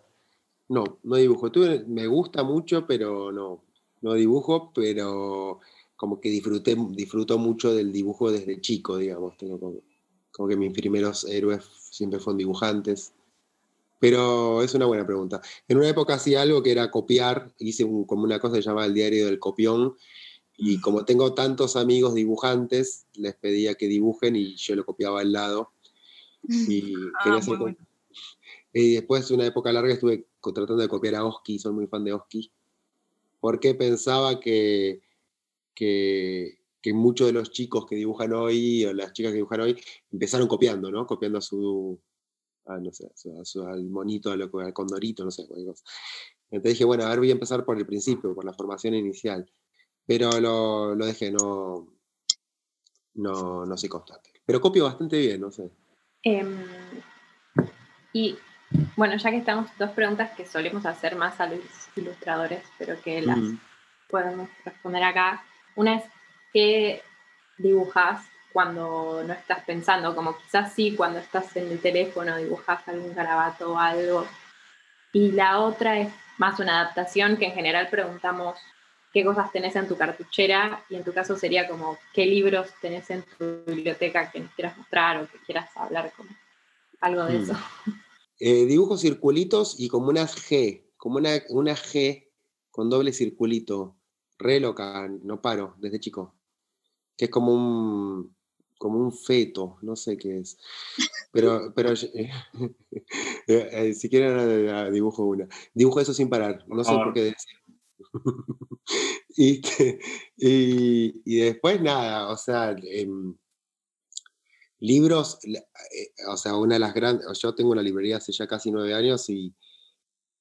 no, no dibujo. Tú, me gusta mucho, pero no. No dibujo, pero como que disfruté, disfruto mucho del dibujo desde chico, digamos. Tengo como, como que mis primeros héroes siempre fueron dibujantes. Pero es una buena pregunta. En una época hacía algo que era copiar, hice como una cosa que se llamaba el diario del copión, y como tengo tantos amigos dibujantes, les pedía que dibujen y yo lo copiaba al lado. (laughs) Y, ah, y después de una época larga estuve tratando de copiar a Oski, soy muy fan de Oski, porque pensaba que, que, que muchos de los chicos que dibujan hoy, o las chicas que dibujan hoy, empezaron copiando, ¿no? Copiando a su, Ah, no sé, al monito, al condorito, no sé, Entonces dije, bueno, a ver, voy a empezar por el principio, por la formación inicial. Pero lo, lo dejé, no, no, no soy constante. Pero copio bastante bien, no sé. Em, y bueno, ya que estamos, dos preguntas que solemos hacer más a los ilustradores, pero que las podemos responder acá. Una es, ¿qué dibujas cuando no estás pensando, como quizás sí cuando estás en el teléfono, dibujas algún garabato o algo. Y la otra es más una adaptación que en general preguntamos qué cosas tenés en tu cartuchera y en tu caso sería como qué libros tenés en tu biblioteca que nos quieras mostrar o que quieras hablar como algo de hmm. eso. Eh, dibujo circulitos y como unas G, como una, una G con doble circulito, re loca, no paro desde chico, que es como un, como un feto, no sé qué es. Pero, pero eh, (laughs) eh, si quieren dibujo una. Dibujo eso sin parar, no sé por qué decir. (laughs) y, y, después nada, o sea, em, libros, eh, o sea, una de las grandes, yo tengo una librería hace ya casi nueve años y,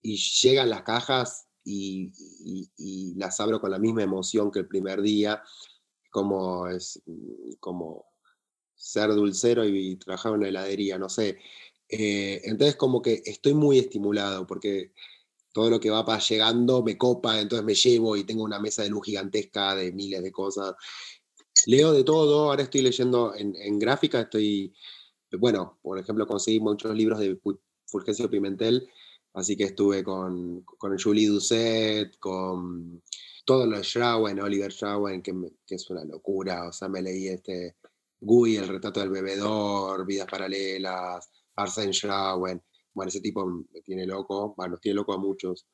y llegan las cajas y, y, las abro con la misma emoción que el primer día, como es como ser dulcero y, trabajar en una heladería, no sé. Eh, entonces como que estoy muy estimulado porque todo lo que va llegando me copa, entonces me llevo y tengo una mesa de luz gigantesca de miles de cosas. Leo de todo, ahora estoy leyendo en, gráfica, estoy, bueno, por ejemplo, conseguí muchos libros de Fulgencio Pimentel, así que estuve con, con Julie Doucet, con todo lo de Schrauen, Oliver Schrauen, que, que, es una locura, o sea, me leí este Gui, El retrato del bebedor, Vidas paralelas, Arsène Schrauen. Bueno, ese tipo me tiene loco, bueno, tiene loco a muchos.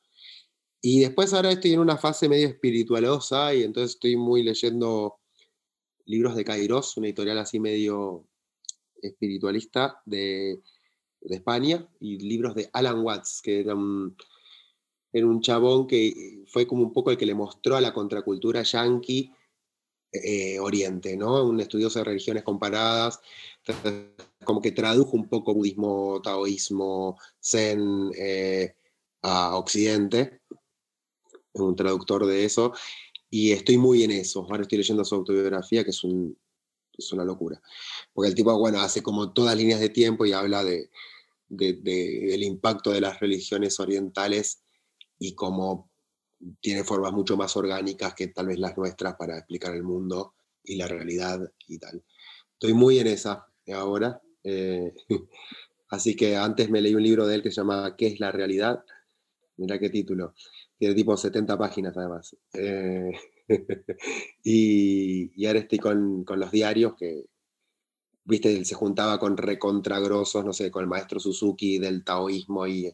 Y después ahora estoy en una fase medio espiritualosa y entonces estoy muy leyendo libros de Kairos, una editorial así medio espiritualista de, España, y libros de Alan Watts, que era un, un chabón que fue como un poco el que le mostró a la contracultura yankee eh, Oriente, ¿no? Un estudioso de religiones comparadas, como que tradujo un poco budismo, taoísmo, zen eh, a Occidente, un traductor de eso, y estoy muy en eso. Ahora estoy leyendo su autobiografía, que es, una locura. Porque el tipo, bueno, hace como todas líneas de tiempo y habla de, del impacto de las religiones orientales y cómo tiene formas mucho más orgánicas que tal vez las nuestras para explicar el mundo y la realidad y tal. Estoy muy en esa ahora. Eh, (laughs) así que antes me leí un libro de él que se llama ¿Qué es la realidad? Mira qué título. Tiene tipo 70 páginas además. Eh, (laughs) y, ahora estoy con, con, los diarios que, viste, él se juntaba con recontragrosos, no sé, con el maestro Suzuki del taoísmo y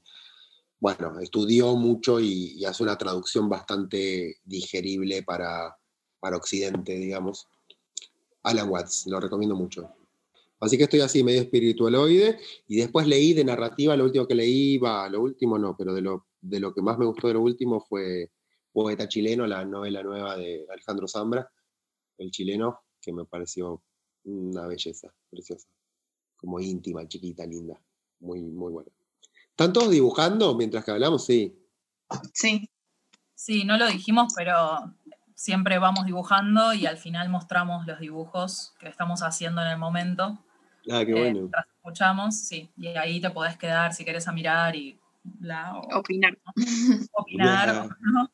bueno, estudió mucho y, hace una traducción bastante digerible para, para Occidente, digamos. Alan Watts, lo recomiendo mucho. Así que estoy así, medio espiritualoide. Y después leí de narrativa, lo último que leí, va, lo último no, pero de lo, de lo que más me gustó de lo último fue Poeta Chileno, la novela nueva de Alejandro Zambra, el chileno, que me pareció una belleza, preciosa. Como íntima, chiquita, linda. Muy, muy buena. ¿Están todos dibujando mientras que hablamos? Sí. Sí. Sí, no lo dijimos, pero siempre vamos dibujando y al final mostramos los dibujos que estamos haciendo en el momento. Ah, qué bueno. Mientras escuchamos, sí. Y ahí te podés quedar si querés a mirar y (laughs) opinar. Opinar.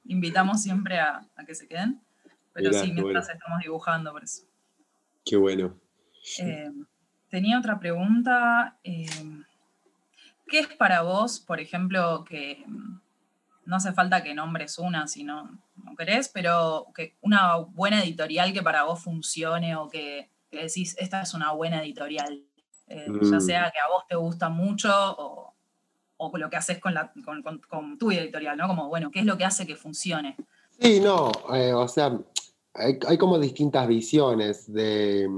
Invitamos siempre a, que se queden. Pero sí, mientras estamos dibujando, por eso. Qué bueno. Eh, tenía otra pregunta. Eh, ¿Qué es para vos, por ejemplo, que mm, no hace falta que nombres una si no, no querés, pero que una buena editorial que para vos funcione o que, decís, esta es una buena editorial, eh, ya mm. sea que a vos te gusta mucho o, lo que haces con, la, con, tu editorial, ¿no? Como, bueno, ¿qué es lo que hace que funcione? Sí, no, o sea, hay, hay como distintas visiones de,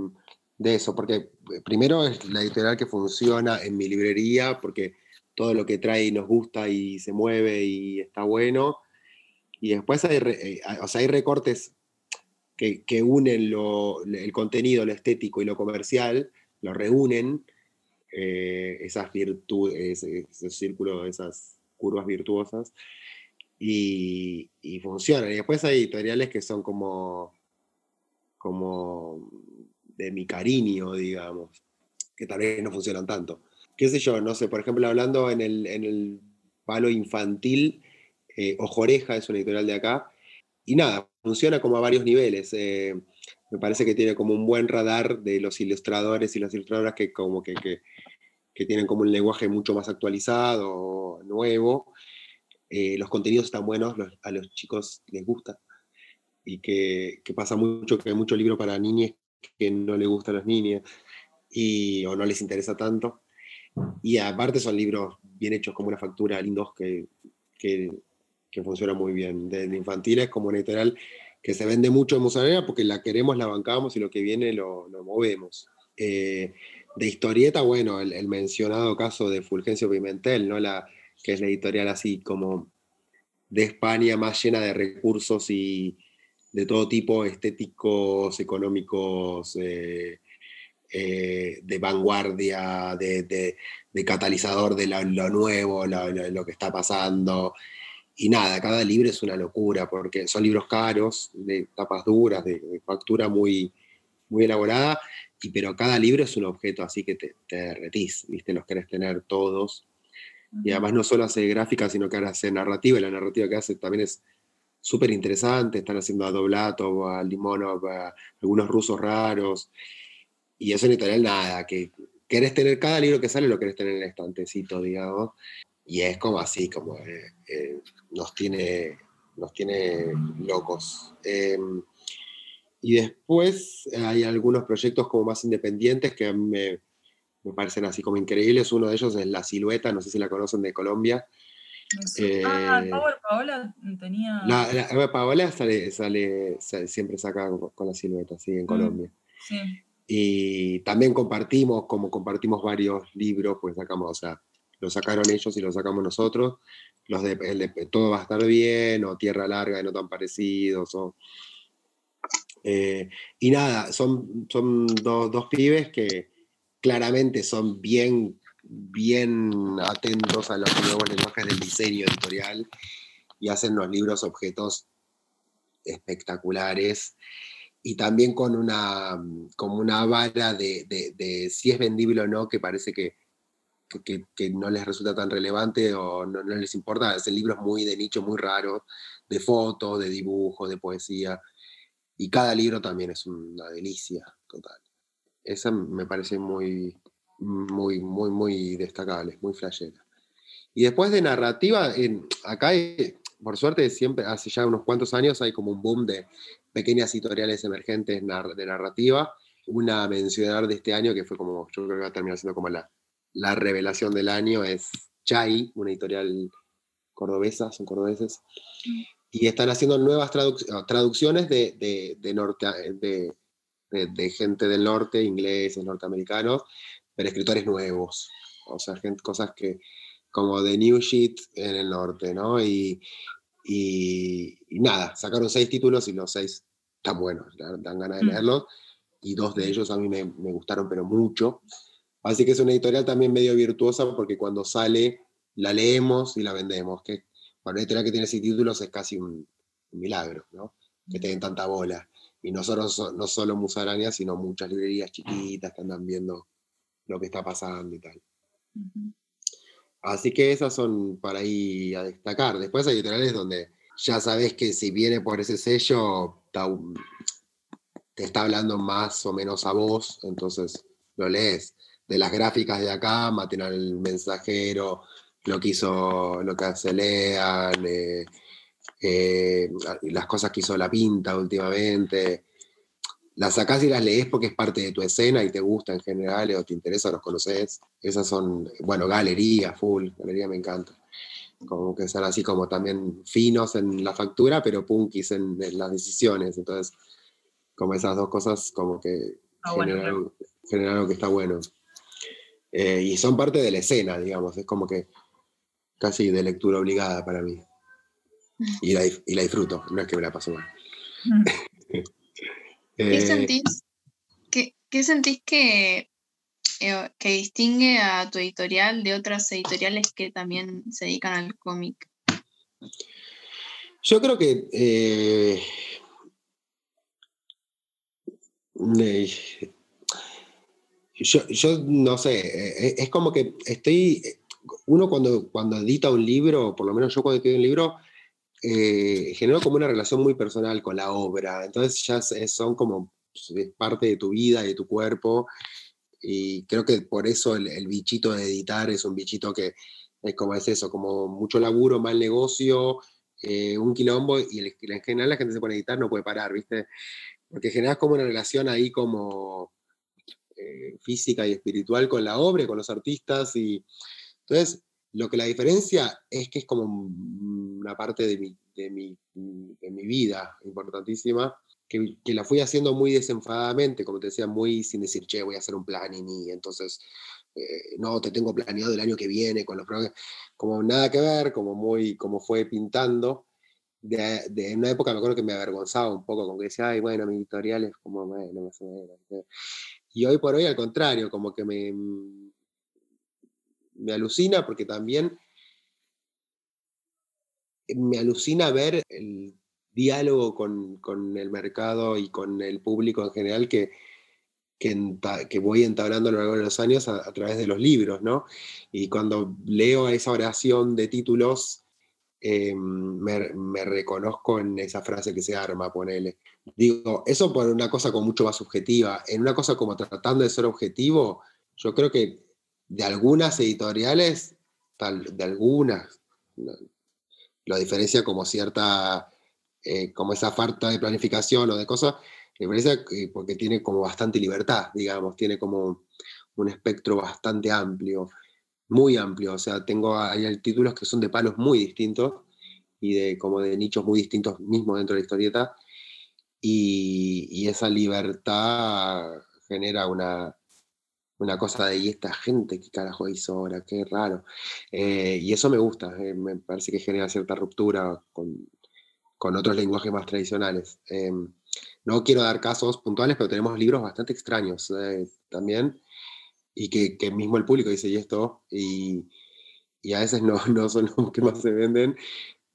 eso, porque primero es la editorial que funciona en mi librería, porque todo lo que trae nos gusta y se mueve y está bueno. Y después hay, eh, o sea, hay recortes que, que unen el contenido, lo estético y lo comercial, lo reúnen, eh, esas virtudes, ese círculo, esas curvas virtuosas, y, funcionan. Y después hay editoriales que son como como de mi cariño, digamos, que tal vez no funcionan tanto. Qué sé yo, no sé, por ejemplo, hablando en el, en el palo infantil, eh, Ojoreja es una editorial de acá, y nada, funciona como a varios niveles. Eh, me parece que tiene como un buen radar de los ilustradores y las ilustradoras que como que, que, tienen como un lenguaje mucho más actualizado, nuevo. Eh, los contenidos están buenos, a los chicos les gusta y que, pasa mucho, que hay muchos libros para niñas que no les gustan a las niñas y, o no les interesa tanto. Y aparte son libros bien hechos como una factura, lindos, que, que, que funcionan muy bien. Desde infantiles como una editorial que se vende mucho en Musarela porque la queremos, la bancamos y lo que viene lo, lo movemos. Eh, de historieta, bueno, el, mencionado caso de Fulgencio Pimentel, ¿no? la, que es la editorial así como de España más llena de recursos y, de todo tipo, estéticos, económicos, eh, eh, de vanguardia, de, catalizador de lo, nuevo, lo, que está pasando. Y nada, cada libro es una locura, porque son libros caros, de tapas duras, de, factura muy, muy elaborada, y, pero cada libro es un objeto, así que te, te derretís, ¿viste? Los querés tener todos. Y además no solo hace gráfica, sino que ahora hace narrativa, y la narrativa que hace también es súper interesante, están haciendo a Doblato, a Limonov, a algunos rusos raros, y eso en editorial nada, que querés tener cada libro que sale, lo querés tener en el estantecito, digamos, y es como así, como eh, eh, nos, tiene, nos tiene locos. Em, y después hay algunos proyectos como más independientes que me, me parecen así como increíbles. Uno de ellos es La Silueta, no sé si la conocen de Colombia, ah, eh, Paola tenía. La, Paola sale, sale, siempre saca con la silueta, sí, en mm, Colombia. Sí. Y también compartimos, como compartimos varios libros, pues sacamos, o sea, lo sacaron ellos y lo sacamos nosotros. Los de, Todo va a estar bien, o Tierra Larga y no tan parecidos. Eh, y nada, son, son dos, dos pibes que claramente son bien bien atentos a los nuevos lenguajes del diseño editorial y hacen los libros objetos espectaculares y también con una, como una vara de, si es vendible o no, que parece que, que, no les resulta tan relevante o no, les importa. Hacen libros muy de nicho, muy raros, de fotos, de dibujos, de poesía. Y cada libro también es una delicia total. Esa me parece muy, muy, muy, muy destacables, muy flashera. Y después de narrativa, en, acá, por suerte, siempre, hace ya unos cuantos años hay como un boom de pequeñas editoriales emergentes de narrativa. Una mencionar de este año, que fue como, yo creo que va a terminar siendo como la, la revelación del año, es Chai, una editorial cordobesas, son cordobeses, y están haciendo nuevas traducciones de, de, norte, de, de, gente del norte, ingleses, norteamericanos, pero escritores nuevos, o sea, gente, cosas que, como de New Shit en el norte, ¿no? Y, y, nada, sacaron seis títulos y los seis están buenos, dan ganas de mm. leerlos, y dos de ellos a mí me, me gustaron, pero mucho. Así que es una editorial también medio virtuosa porque cuando sale la leemos y la vendemos. Que para una editorial que tiene seis títulos es casi un, milagro, ¿no? Que tengan tanta bola. Y no solo, no solo Musaraña, sino muchas librerías chiquitas que andan viendo lo que está pasando y tal. Así que esas son para ahí a destacar. Después hay editoriales donde ya sabes que si viene por ese sello, te está hablando más o menos a vos, entonces lo lees. De las gráficas de acá, Matinal Mensajero, lo que hizo, lo que hace Lean, eh, eh, las cosas que hizo La Pinta últimamente. Las sacás y las lees porque es parte de tu escena y te gusta en general o te interesa, los conoces. Esas son, bueno, galería, full, galería me encanta. Como que son así como también finos en la factura, pero punkis en, las decisiones. Entonces, como esas dos cosas, como que generan, algo que está bueno. Eh, y son parte de la escena, digamos. Es como que casi de lectura obligada para mí. Y la, y la disfruto, no es que me la paso mal. (laughs) ¿Qué eh, sentís, qué, sentís que, eh, que distingue a tu editorial de otras editoriales que también se dedican al cómic? Yo creo que yo, yo, no sé, es como que estoy, uno cuando, cuando edita un libro, por lo menos yo cuando edito un libro, eh, generó como una relación muy personal con la obra. Entonces ya son como parte de tu vida, de tu cuerpo. Y creo que por eso el, bichito de editar es un bichito que es como es eso, como mucho laburo, mal negocio, eh, un quilombo, y en general la gente se pone a editar, no puede parar, ¿viste? Porque generas como una relación ahí como eh, física y espiritual con la obra, con los artistas, y entonces, lo que la diferencia es que es como una parte de mi, de mi, de mi vida importantísima, que, que, la fui haciendo muy desenfadadamente, como te decía, muy sin decir, che, voy a hacer un plan y entonces, eh, no, te tengo planeado el año que viene con los programas, como nada que ver, como muy, como fue pintando. De, de una época me acuerdo que me avergonzaba un poco, como que decía, ay, bueno, mi editorial es como, bueno, más o. Y hoy por hoy, al contrario, como que me, me alucina porque también me alucina ver el diálogo con, el mercado y con el público en general que, que, voy entablando a lo largo de los años a, través de los libros, ¿no? Y cuando leo esa oración de títulos, eh, me, me, reconozco en esa frase que se arma, ponele. Digo, eso por una cosa como mucho más subjetiva. En una cosa como tratando de ser objetivo, yo creo que de algunas editoriales, tal, de algunas, lo diferencia como cierta, eh, como esa falta de planificación o de cosas, porque tiene como bastante libertad, digamos, tiene como un espectro bastante amplio, muy amplio, o sea, tengo, hay títulos que son de palos muy distintos y de como de nichos muy distintos mismo dentro de la historieta, y, esa libertad genera una, una cosa de, ¿y esta gente qué carajo hizo ahora? Qué raro. Eh, y eso me gusta, eh, me parece que genera cierta ruptura con, con otros lenguajes más tradicionales. Eh, no quiero dar casos puntuales, pero tenemos libros bastante extraños también, y que, que, mismo el público dice, ¿y esto? Y, y a veces no, (laughs) no, son los que más se venden,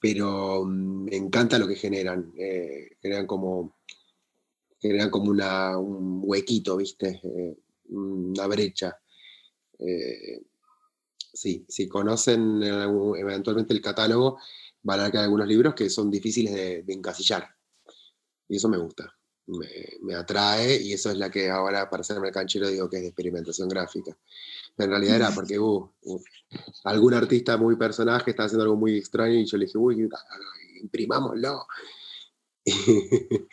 pero mm, me encanta lo que generan. generan como, generan como una, un huequito, ¿viste? una brecha. Eh, sí, si conocen eventualmente el catálogo, van a ver que hay algunos libros que son difíciles de, encasillar. Y eso me gusta, me, atrae y eso es la que ahora para hacerme el canchero digo que es de experimentación gráfica. en realidad era porque uh, uh, algún artista muy personaje está haciendo algo muy extraño y yo le dije, uy, imprimámoslo. (laughs)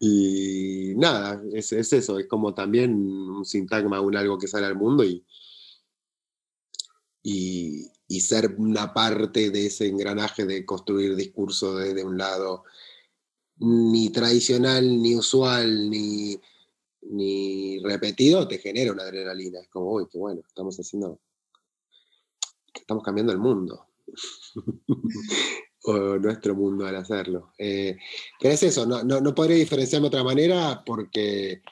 Y nada, es, eso, es como también un sintagma, un algo que sale al mundo y, y, y ser una parte de ese engranaje de construir discurso desde un lado ni tradicional, ni usual, ni, ni repetido, te genera una adrenalina. Es como, uy, qué bueno, estamos haciendo, estamos cambiando el mundo. (laughs) o nuestro mundo al hacerlo. Eh, pero es eso, no, no, no podría diferenciarme de otra manera porque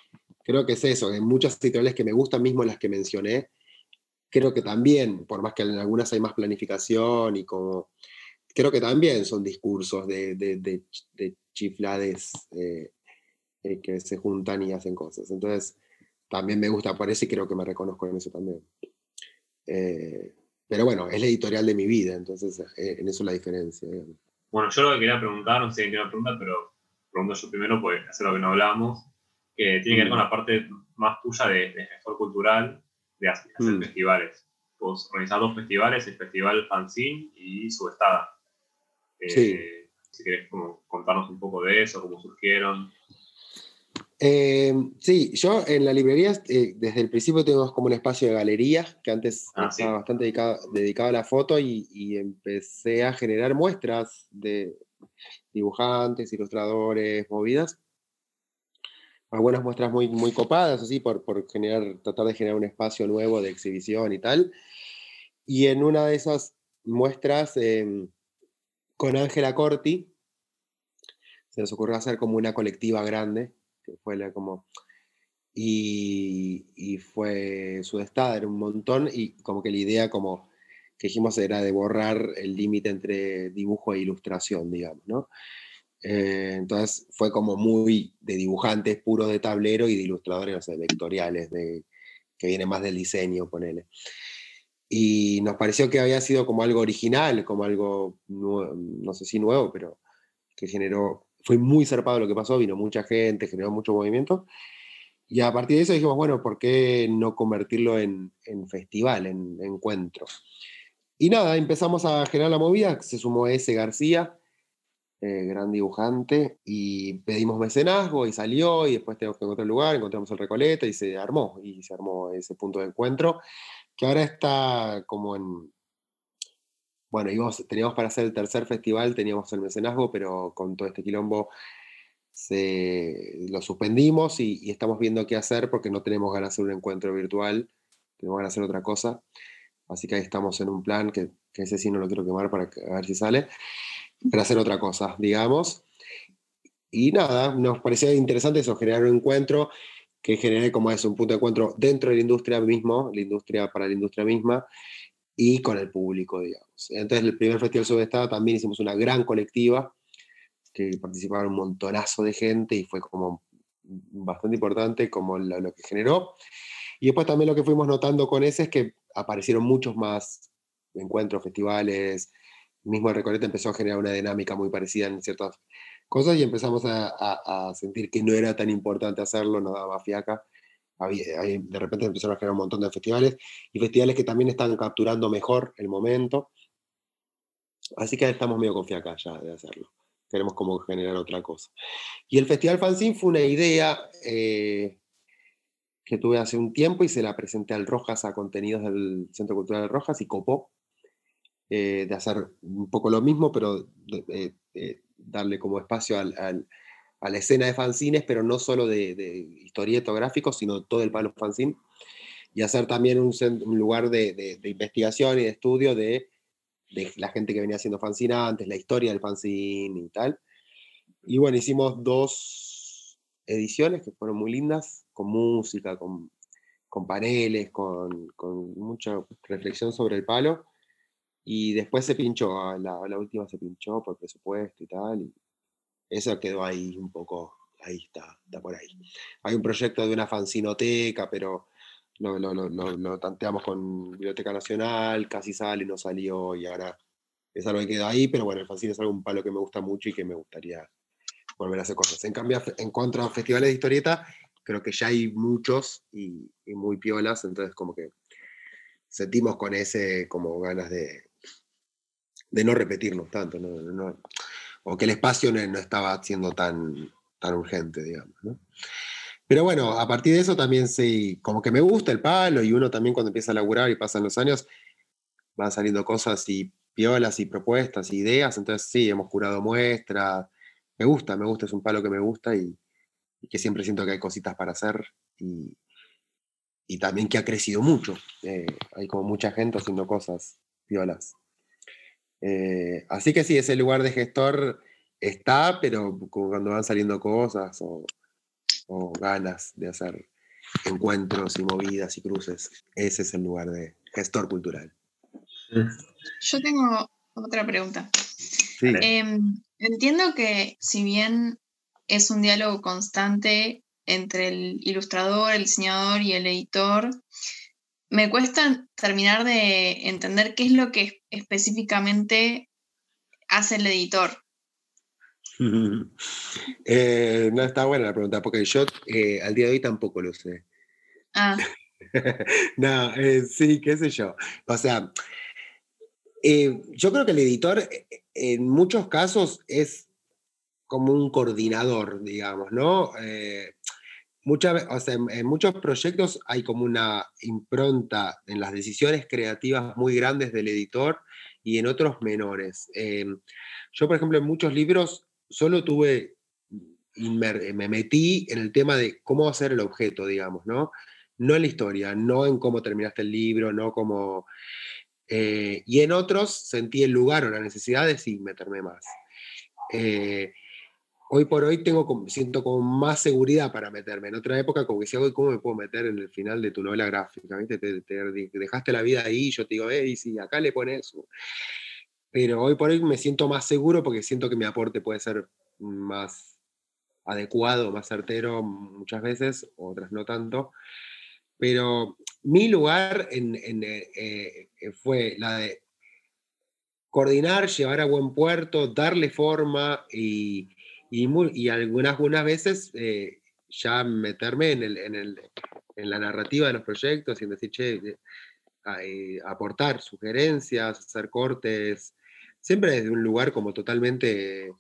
creo que es eso, en muchas editoriales que me gustan, mismo las que mencioné, creo que también, por más que en algunas hay más planificación y como, creo que también son discursos de, chiflades eh, eh, que se juntan y hacen cosas. Entonces, también me gusta por eso y creo que me reconozco en eso también. Eh, pero bueno, es la editorial de mi vida, entonces en eso es la diferencia. Bueno, yo lo que quería preguntar, no sé si quién preguntar, pero pregunto yo primero, pues hacer lo que no hablamos, que tiene que ver con la parte más tuya de, de gestor cultural de hacer, mm. festivales. Vos organizás dos festivales, el Festival Fanzine y Subestada. Eh, sí. Si querés como contarnos un poco de eso, cómo surgieron. Eh, sí, yo en la librería eh, desde el principio tenemos como un espacio de galería que antes ah, estaba bastante dedicado, dedicado, a la foto y, y, empecé a generar muestras de dibujantes, ilustradores, movidas algunas muestras muy, muy copadas, así, por, por generar, tratar de generar un espacio nuevo de exhibición y tal. Y en una de esas muestras, em, con Ángela Corti, se nos ocurrió hacer como una colectiva grande, que fue la, como... Y, y fue estada era un montón, y como que la idea, como que dijimos, era de borrar el límite entre dibujo e ilustración, digamos, ¿no? Eh, entonces fue como muy de dibujantes puros de tablero y de ilustradores, no sé, vectoriales, de, que viene más del diseño, ponele. Y nos pareció que había sido como algo original, como algo, no sé si nuevo, pero que generó, fue muy zarpado lo que pasó, vino mucha gente, generó mucho movimiento. Y a partir de eso dijimos, bueno, ¿por qué no convertirlo en, en festival, en, en encuentro? Y nada, empezamos a generar la movida, se sumó ese García, eh, gran dibujante, y pedimos mecenazgo y salió, y después tenemos que encontrar el lugar, encontramos el Recoleta y se armó, y se armó ese punto de encuentro, que ahora está como en... Bueno, íbamos, teníamos para hacer el tercer festival, teníamos el mecenazgo, pero con todo este quilombo se, lo suspendimos y, estamos viendo qué hacer porque no tenemos ganas de hacer un encuentro virtual, tenemos ganas de hacer otra cosa. Así que ahí estamos en un plan que, ese sí no lo quiero quemar para ver si sale para hacer otra cosa, digamos. Y nada, nos parecía interesante eso, generar un encuentro que genere como es un punto de encuentro dentro de la industria mismo, la industria para la industria misma, y con el público, digamos. Entonces, el primer Festival Subestado también hicimos una gran colectiva, que participaron un montonazo de gente y fue como bastante importante como lo, que generó. Y después también lo que fuimos notando con ese es que aparecieron muchos más encuentros, festivales, mismo el Recoleta empezó a generar una dinámica muy parecida en ciertas cosas y empezamos a, sentir que no era tan importante hacerlo, no daba fiaca. de repente empezaron a generar un montón de festivales y festivales que también están capturando mejor el momento. Así que estamos medio con fiaca ya de hacerlo. Queremos como generar otra cosa. Y el Festival Fanzine fue una idea eh, que tuve hace un tiempo y se la presenté al Rojas a contenidos del Centro Cultural de Rojas y copó eh, de hacer un poco lo mismo, pero darle como espacio al, a la escena de fanzines, pero no solo de, de historieto gráfico, sino todo el palo fanzine, y hacer también un, lugar de, investigación y de estudio de, la gente que venía haciendo fanzine antes, la historia del fanzine y tal. Y bueno, hicimos dos ediciones que fueron muy lindas, con música, con, con paneles, con, con mucha reflexión sobre el palo. Y después se pinchó, ah, la, la, última se pinchó por presupuesto y tal, y eso quedó ahí un poco, ahí está, está por ahí. Hay un proyecto de una fanzinoteca, pero lo, lo, lo, lo, tanteamos con Biblioteca Nacional, casi sale, no salió, y ahora es algo que quedó ahí, pero bueno, el fanzine es algo un palo que me gusta mucho y que me gustaría volver a hacer cosas. En cambio, en cuanto a festivales de historieta, creo que ya hay muchos y, y muy piolas, entonces como que sentimos con ese como ganas de, de no repetirnos tanto, o que el espacio no, estaba siendo tan, tan urgente, digamos. Pero bueno, a partir de eso también sí, como que me gusta el palo y uno también cuando empieza a laburar y pasan los años, van saliendo cosas y piolas y propuestas, ideas, entonces sí, hemos curado muestras, me gusta, me gusta, es un palo que me gusta y, que siempre siento que hay cositas para hacer y, también que ha crecido mucho, eh, hay como mucha gente haciendo cosas piolas. Eh, así que sí, ese lugar de gestor está, pero cuando van saliendo cosas o, o ganas de hacer encuentros y movidas y cruces, ese es el lugar de gestor cultural. Yo tengo otra pregunta. Em, entiendo que si bien es un diálogo constante entre el ilustrador, el diseñador y el editor, me cuesta terminar de entender qué es lo que específicamente hace el editor. (laughs) Eh, no está buena la pregunta, porque yo eh, al día de hoy tampoco lo sé. Ah. (laughs) no, eh, sí, qué sé yo. O sea, yo creo que el editor en muchos casos es como un coordinador, digamos, ¿no? Muchas, o sea, en, muchos proyectos hay como una impronta en las decisiones creativas muy grandes del editor y en otros menores. yo, por ejemplo, en muchos libros solo tuve, me metí en el tema de cómo hacer el objeto, digamos, ¿no? No en la historia, no en cómo terminaste el libro, no como... Eh, y en otros sentí el lugar o la necesidad de sí meterme más. Eh, hoy por hoy tengo, siento como más seguridad para meterme. En otra época, como que decía, ¿cómo me puedo meter en el final de tu novela gráfica? ¿Viste? Te, dejaste la vida ahí, yo te digo, hey, sí, acá le pones pero hoy por hoy me siento más seguro porque siento que mi aporte puede ser más adecuado, más certero muchas veces, otras no tanto. Pero mi lugar eh, eh, fue la de coordinar, llevar a buen puerto, darle forma y, y, algunas, algunas veces eh, ya meterme en, el, en, el, en, la narrativa de los proyectos y decir, che, aportar sugerencias, hacer cortes, siempre desde un lugar como totalmente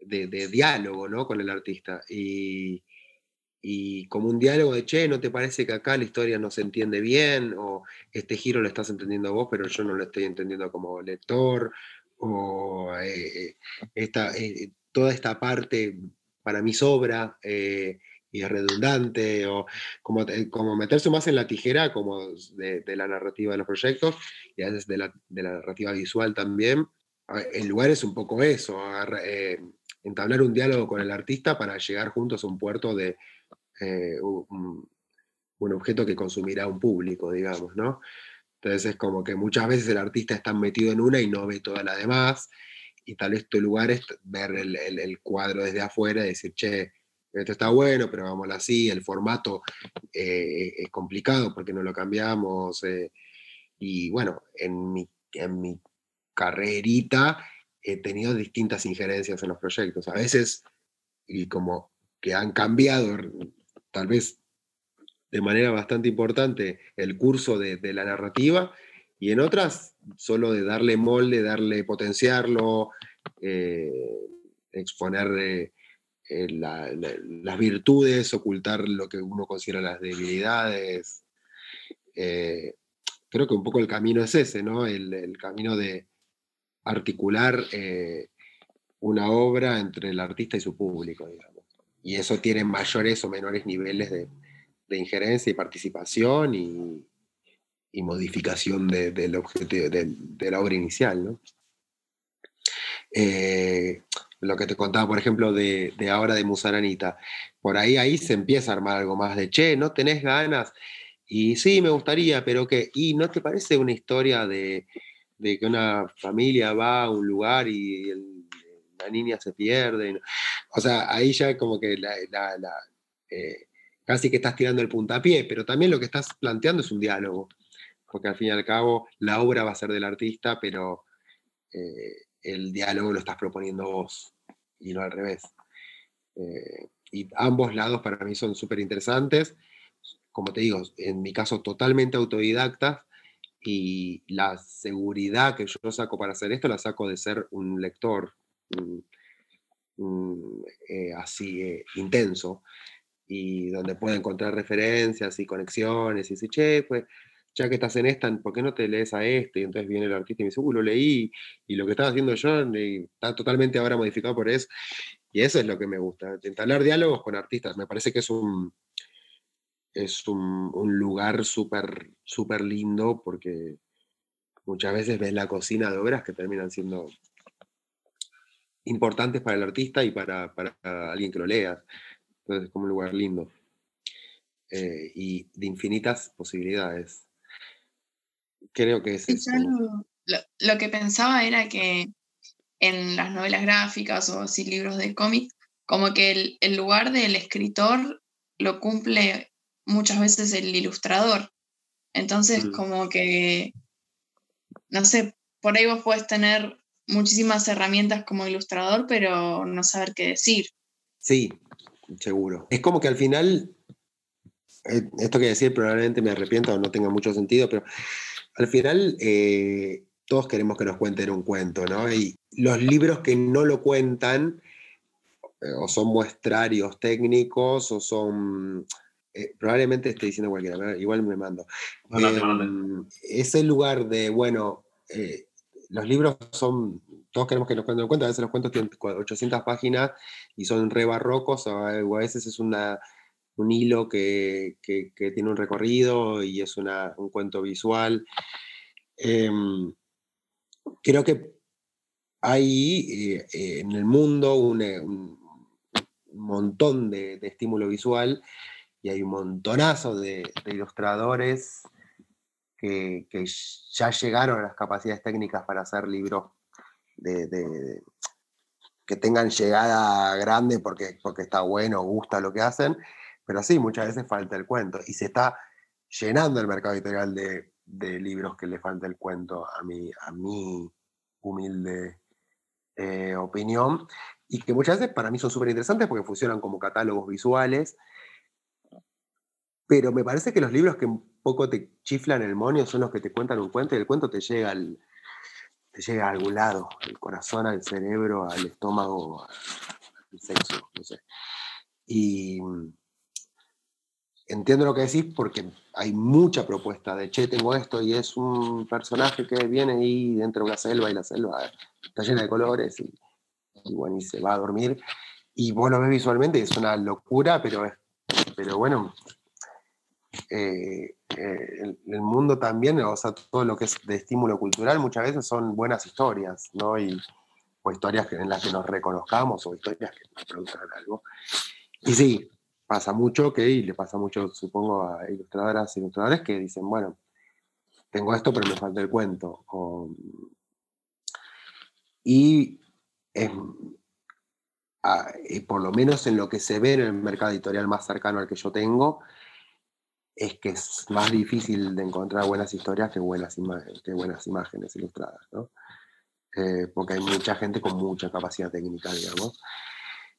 de, diálogo ¿no? con el artista. Y, como un diálogo de, che, ¿no te parece que acá la historia no se entiende bien? O este giro lo estás entendiendo vos, pero yo no lo estoy entendiendo como lector. O eh, esta, eh, toda esta parte para mí sobra y es redundante. O como, como meterse más en la tijera como de, la narrativa de los proyectos y a veces de la, narrativa visual también el lugar es un poco eso, eh, entablar un diálogo con el artista para llegar juntos a un puerto de eh, un, objeto que consumirá un público, digamos, ¿no? Entonces es como que muchas veces el artista está metido en una y no ve toda la demás, y tal vez tu lugar es ver el, cuadro desde afuera y decir, che, esto está bueno, pero vámonos así, el formato eh, es complicado porque no lo cambiamos, y bueno, en mi, en mi carrerita he tenido distintas injerencias en los proyectos. A veces, y como que han cambiado, tal vez de manera bastante importante, el curso de, la narrativa, y en otras, solo de darle molde, darle potenciarlo, eh, exponer eh, eh, las virtudes, ocultar lo que uno considera las debilidades. creo que un poco el camino es ese, ¿no? el camino de, articular una obra entre el artista y su público. Y eso tiene mayores o menores niveles de, injerencia y participación y, modificación del objetivo, de, la obra inicial, ¿no? Eh, lo que te contaba, por ejemplo, de, ahora de Musaranita, por ahí ahí se empieza a armar algo más de, che, ¿no tenés ganas? Y sí, me gustaría, pero que, ¿y no te parece una historia de, de que una familia va a un lugar y la niña se pierde. O sea, ahí ya como que la, eh, casi que estás tirando el puntapié, pero también lo que estás planteando es un diálogo, porque al fin y al cabo la obra va a ser del artista, pero eh, el diálogo lo estás proponiendo vos y no al revés. Eh, y ambos lados para mí son súper interesantes. Como te digo, en mi caso totalmente autodidactas, y la seguridad que yo saco para hacer esto la saco de ser un lector eh, así intenso y donde puedo encontrar referencias y conexiones y decir, che, pues ya que estás en esta, ¿por qué no te lees a este? Y entonces viene el artista y me dice, uh, lo leí, y lo que estaba haciendo yo está totalmente ahora modificado por eso. Y eso es lo que me gusta, entablar diálogos con artistas. Me parece que es un, es un, lugar súper súper lindo porque muchas veces ves la cocina de obras que terminan siendo importantes para el artista y para, alguien que lo lea. Entonces es como un lugar lindo. Eh, y de infinitas posibilidades. Creo que es eso. Lo, que pensaba era que en las novelas gráficas o así libros de cómic, como que el, lugar del escritor lo cumple muchas veces el ilustrador. Entonces, mm. como que, no sé, por ahí vos puedes tener muchísimas herramientas como ilustrador, pero no saber qué decir. Sí, seguro. Es como que al final, eh, esto que decir probablemente me arrepiento o no tenga mucho sentido, pero al final eh, todos queremos que nos cuenten un cuento, ¿no? Y los libros que no lo cuentan, eh, o son muestrarios técnicos, o son... probablemente esté diciendo cualquiera, igual me mando. Em, es el lugar de, bueno, los libros son, todos queremos que nos cuenten un cuento, a veces los cuentos tienen 800 páginas y son re barrocos, o a veces es una, un hilo que, tiene un recorrido y es un cuento visual. Em, creo que hay eh, en el mundo un, montón de, estímulo visual y hay un montonazo de ilustradores que, ya llegaron a las capacidades técnicas para hacer libros que tengan llegada grande porque, porque está bueno, gusta lo que hacen, pero sí, muchas veces falta el cuento y se está llenando el mercado editorial de, libros que le falta el cuento, a mi, a mi humilde eh, opinión, y que muchas veces para mí son súper interesantes porque funcionan como catálogos visuales, pero me parece que los libros que poco te chiflan el monio son los que te cuentan un cuento y el cuento te llega al, te llega a algún lado, al corazón, al cerebro, al estómago, al sexo. Y entiendo lo que decís porque hay mucha propuesta de, che, tengo esto y es un personaje que viene ahí dentro de una selva y la selva está llena de colores y, bueno, y se va a dormir. Y vos lo ves visualmente es una locura, pero, pero bueno, eh, eh, el, mundo también, o sea, todo lo que es de estímulo cultural muchas veces son buenas historias, ¿no? Y, o historias en las que nos reconozcamos o historias que nos produzcan algo. Y sí, pasa mucho que, y le pasa mucho, supongo, a ilustradoras e ilustradores que dicen, bueno, tengo esto, pero me falta el cuento. y, por lo menos en lo que se ve en el mercado editorial más cercano al que yo tengo, es que es más difícil de encontrar buenas historias que buenas, imágenes, que buenas imágenes ilustradas, ¿no? Eh, porque hay mucha gente con mucha capacidad técnica, digamos.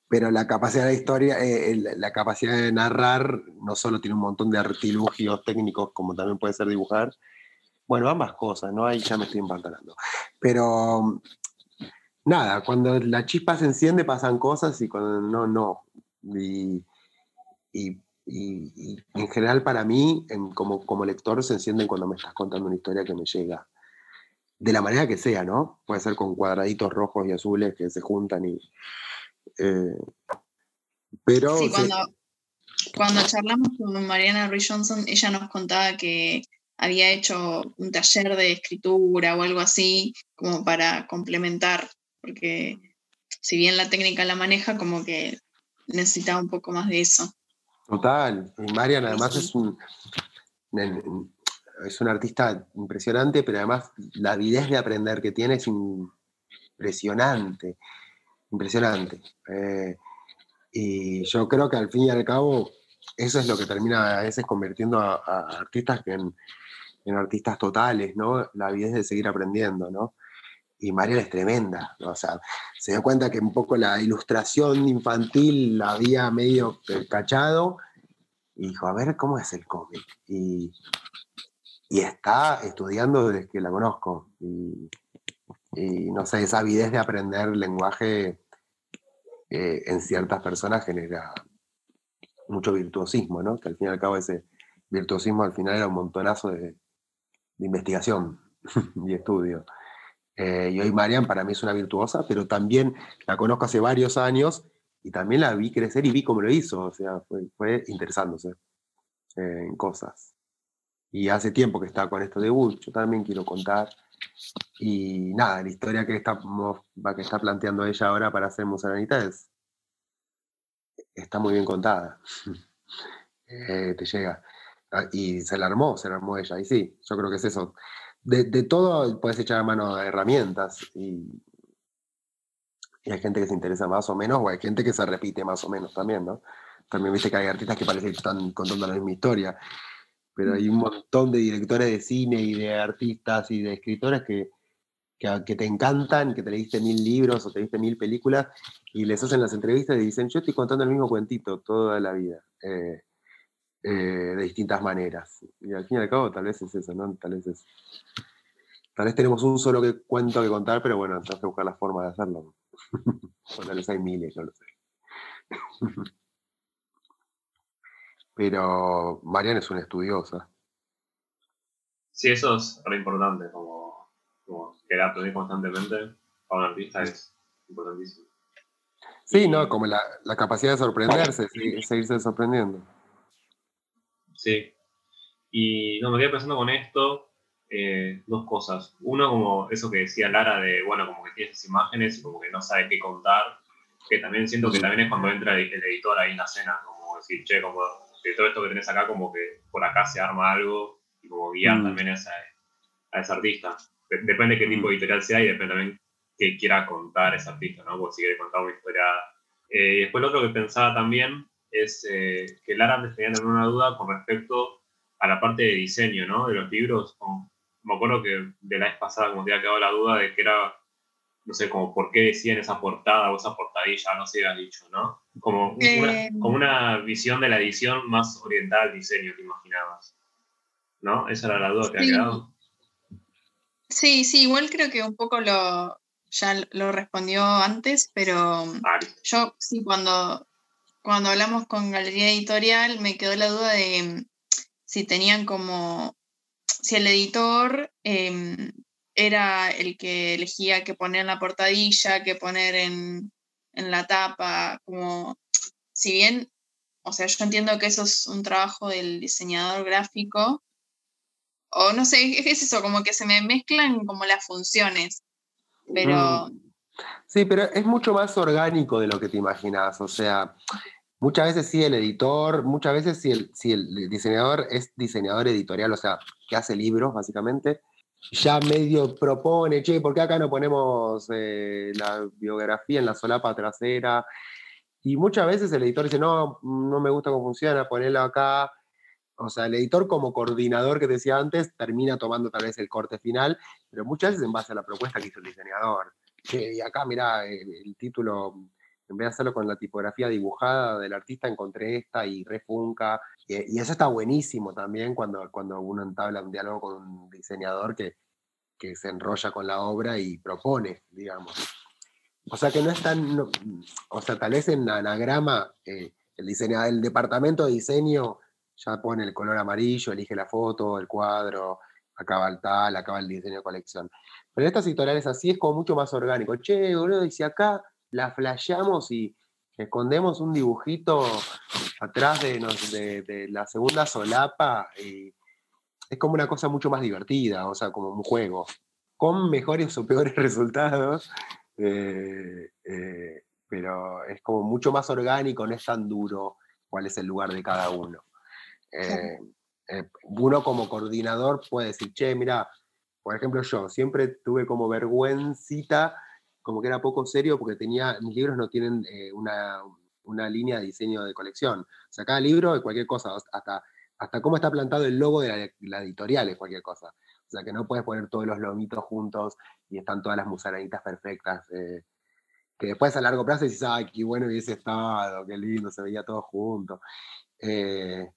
Pero la capacidad de historia, eh, la capacidad de narrar, no solo tiene un montón de artilugios técnicos, como también puede ser dibujar. Bueno, ambas cosas, ¿no? Ahí ya me estoy empantanando. Pero nada, cuando la chispa se enciende pasan cosas y cuando no, no. y y, en general para mí, como, como lector, se encienden cuando me estás contando una historia que me llega. De la manera que sea, ¿no? Puede ser con cuadraditos rojos y azules que se juntan y... Eh, pero... Sí, cuando, cuando charlamos con Mariana Ruiz Johnson, ella nos contaba que había hecho un taller de escritura o algo así, como para complementar, porque si bien la técnica la maneja, como que necesitaba un poco más de eso. Total. Marian además es un, es un artista impresionante, pero además la avidez de aprender que tiene es impresionante. Impresionante. Eh, y yo creo que al fin y al cabo eso es lo que termina a veces convirtiendo a, artistas en, en, artistas totales, ¿no? La avidez de seguir aprendiendo, ¿no? Y Marian es tremenda, o sea, se dio cuenta que un poco la ilustración infantil la había medio cachado y dijo, a ver cómo es el cómic. Y, está estudiando desde que la conozco. Y, no sé, esa avidez de aprender lenguaje eh, en ciertas personas genera mucho virtuosismo, ¿no? Que al fin y al cabo ese virtuosismo al final era un montonazo de, investigación (laughs) y estudio. Eh, y hoy Marian para mí es una virtuosa, pero también la conozco hace varios años y también la vi crecer y vi cómo lo hizo, o sea, fue, interesándose eh, en cosas. Y hace tiempo que está con esto de Bull, yo también quiero contar. Y nada, la historia que está, que está planteando ella ahora para hacer Musaranita es, está muy bien contada. (laughs) Eh, te llega. Ah, y se la armó, se la armó ella. Y sí, yo creo que es eso de, todo puedes echar a mano de herramientas y, hay gente que se interesa más o menos, o hay gente que se repite más o menos también, ¿no? También viste que hay artistas que parece que están contando la misma historia, pero hay un montón de directores de cine y de artistas y de escritores que, que, te encantan, que te leíste mil libros o te leíste mil películas y les hacen las entrevistas y dicen, yo estoy contando el mismo cuentito toda la vida. Eh, eh, de distintas maneras. Y al fin y al cabo, tal vez es eso, ¿no? Tal vez es. Tal vez tenemos un solo que, cuento que contar, pero bueno, tenemos que buscar la forma de hacerlo. (laughs) o tal vez hay miles, no lo sé. (laughs) pero Mariana es una estudiosa. Sí, eso es re importante, como, como querer aprender constantemente para un artista es importantísimo. Sí, ¿no? Como la, la capacidad de sorprenderse, seguirse sorprendiendo. Sí. Y no, me quedé pensando con esto eh, dos cosas. Uno, como eso que decía Lara, de, bueno, como que tiene esas imágenes y como que no sabe qué contar, que también siento que también es cuando entra el, editor ahí en la escena, como decir, che, como de todo esto que tenés acá, como que por acá se arma algo y como guiar mm. también a ese, a ese artista. depende de qué tipo de editorial sea y depende también qué quiera contar ese artista, ¿no? Porque si quiere contar una historia. Eh, y después lo otro que pensaba también es eh, que Lara antes tenía una duda con respecto a la parte de diseño, ¿no? De los libros. me acuerdo que de la vez pasada como te había quedado la duda de que era, no sé, como por qué decían esa portada o esa portadilla, no sé has dicho, ¿no? Como, una, eh, como una visión de la edición más oriental al diseño, te imaginabas. ¿No? Esa era la duda que había quedado. Sí, sí, igual creo que un poco lo, ya lo respondió antes, pero yo sí, cuando, cuando hablamos con Galería Editorial me quedó la duda de mm, si tenían como, si el editor em, era el que elegía qué poner en la portadilla, qué poner en, la tapa, como, si bien, o sea, yo entiendo que eso es un trabajo del diseñador gráfico, o no sé, es eso, como que se me mezclan como las funciones, pero... Mm. Sí, pero es mucho más orgánico de lo que te imaginas. O sea, muchas veces sí el editor, muchas veces si el, si el diseñador es diseñador editorial, o sea, que hace libros básicamente, ya medio propone, che, ¿por qué acá no ponemos eh, la biografía en la solapa trasera? Y muchas veces el editor dice, no, no me gusta cómo funciona, ponelo acá. O sea, el editor como coordinador que decía antes termina tomando tal vez el corte final, pero muchas veces en base a la propuesta que hizo el diseñador y acá, mira, el, título, en vez de hacerlo con la tipografía dibujada del artista, encontré esta y refunca. Y, y eso está buenísimo también cuando, cuando uno entabla un diálogo con un diseñador que, que se enrolla con la obra y propone, digamos. O sea que no es tan, o sea, tal vez en anagrama eh, el, diseñador, el departamento de diseño ya pone el color amarillo, elige la foto, el cuadro, acaba el tal, acaba el diseño de colección. Pero en estas editoriales así es como mucho más orgánico. Che, boludo, y si acá la flasheamos y escondemos un dibujito atrás de, de, la segunda solapa, y es como una cosa mucho más divertida, o sea, como un juego, con mejores o peores (laughs) resultados, eh, eh, pero es como mucho más orgánico, no es tan duro cuál es el lugar de cada uno. Eh, uno como coordinador puede decir, che, mira, por ejemplo, yo siempre tuve como vergüencita, como que era poco serio, porque tenía, mis libros no tienen eh, una, una, línea de diseño de colección. O sea, cada libro es cualquier cosa, hasta, hasta cómo está plantado el logo de la, editorial es cualquier cosa. O sea, que no puedes poner todos los lomitos juntos y están todas las musaranitas perfectas. Eh, que después a largo plazo dices, ay, qué bueno hubiese estado, qué lindo, se veía todo junto. Eh,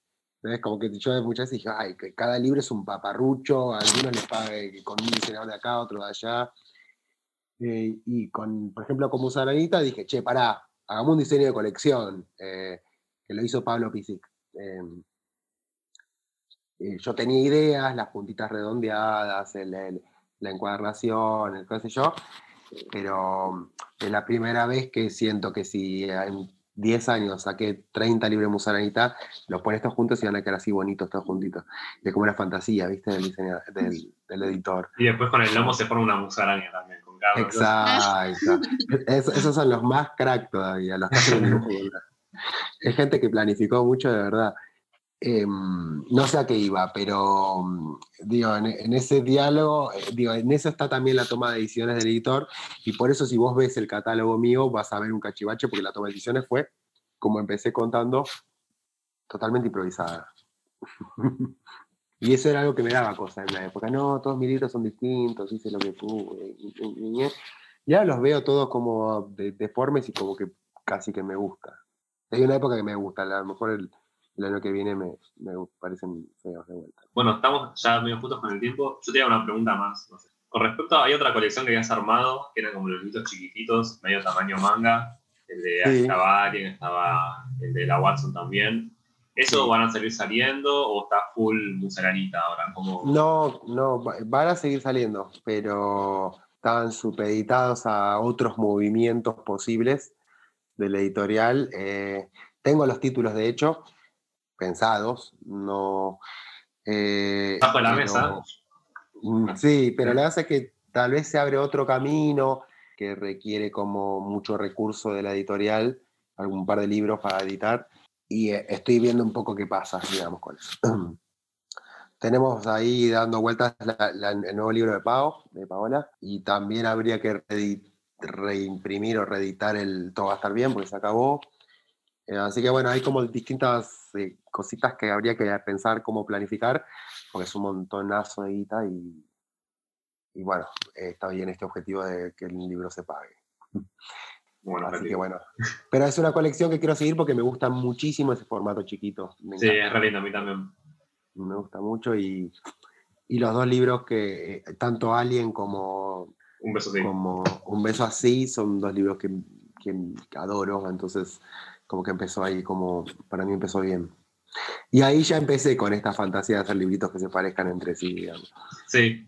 como que yo muchas veces dije, ay, que cada libro es un paparrucho, algunos les pague con un diseñador de acá, otro de allá. Eh, y con, por ejemplo, como Saranita dije, che, pará, hagamos un diseño de colección, eh, que lo hizo Pablo Pisic. Em, eh, yo tenía ideas, las puntitas redondeadas, la encuadernación, el qué sé yo, pero es la primera vez que siento que si en 10 años saqué 30 libros de musaranita, los pones todos juntos y van a quedar así bonitos todos juntitos. Es como una fantasía, ¿viste? Del, del, editor. Y después con el lomo se forma una musaraña también, Exacto. esos son los más crack todavía, los Es gente que planificó mucho de verdad. Em, no sé a qué iba, pero mm, digo, en, ese diálogo, eh, digo, en eso está también la toma de decisiones del editor, y por eso si vos ves el catálogo mío vas a ver un cachivache, porque la toma de decisiones fue, como empecé contando, totalmente improvisada. (laughs) y eso era algo que me daba cosas en la época. No, todos mis libros son distintos, hice lo que pude. Ya los veo todos como deformes y como que casi que me gusta. Hay una época que me gusta, a lo mejor el el año que viene me, me parecen feos de vuelta. Bueno, estamos ya medio juntos con el tiempo. Yo tenía una pregunta más. Con respecto a, hay otra colección que habías armado, que eran como los libritos chiquititos, medio tamaño manga, el de sí. estaba estaba el de la Watson también. ¿Eso van a seguir saliendo o está full museranita ahora? No, no, van a seguir saliendo, pero estaban supeditados a otros movimientos posibles del editorial. Eh, tengo los títulos, de hecho, pensados, no... Eh, Bajo la mesa. Mm, sí, pero la verdad es que tal vez se abre otro camino que requiere como mucho recurso de la editorial, algún par de libros para editar, y eh, estoy viendo un poco qué pasa, digamos, con eso. (clears throat) Tenemos ahí dando vueltas el nuevo libro de Pau, de Paola, y también habría que reimprimir o reeditar el Todo va a estar bien, porque se acabó. Eh, así que bueno, hay como distintas eh, cositas que habría que pensar cómo planificar, porque es un montonazo de guita y, y bueno, está bien este objetivo de que el libro se pague. Bueno, Así que bueno. Pero es una colección que quiero seguir porque me gusta muchísimo ese formato chiquito. sí, es re lindo, a mí también. Me gusta mucho y, y los dos libros que, eh, tanto Alien como Un beso así, como Un beso así son dos libros que, que adoro, entonces como que empezó ahí, como para mí empezó bien. Y ahí ya empecé con esta fantasía de hacer libritos que se parezcan entre sí, digamos. Sí,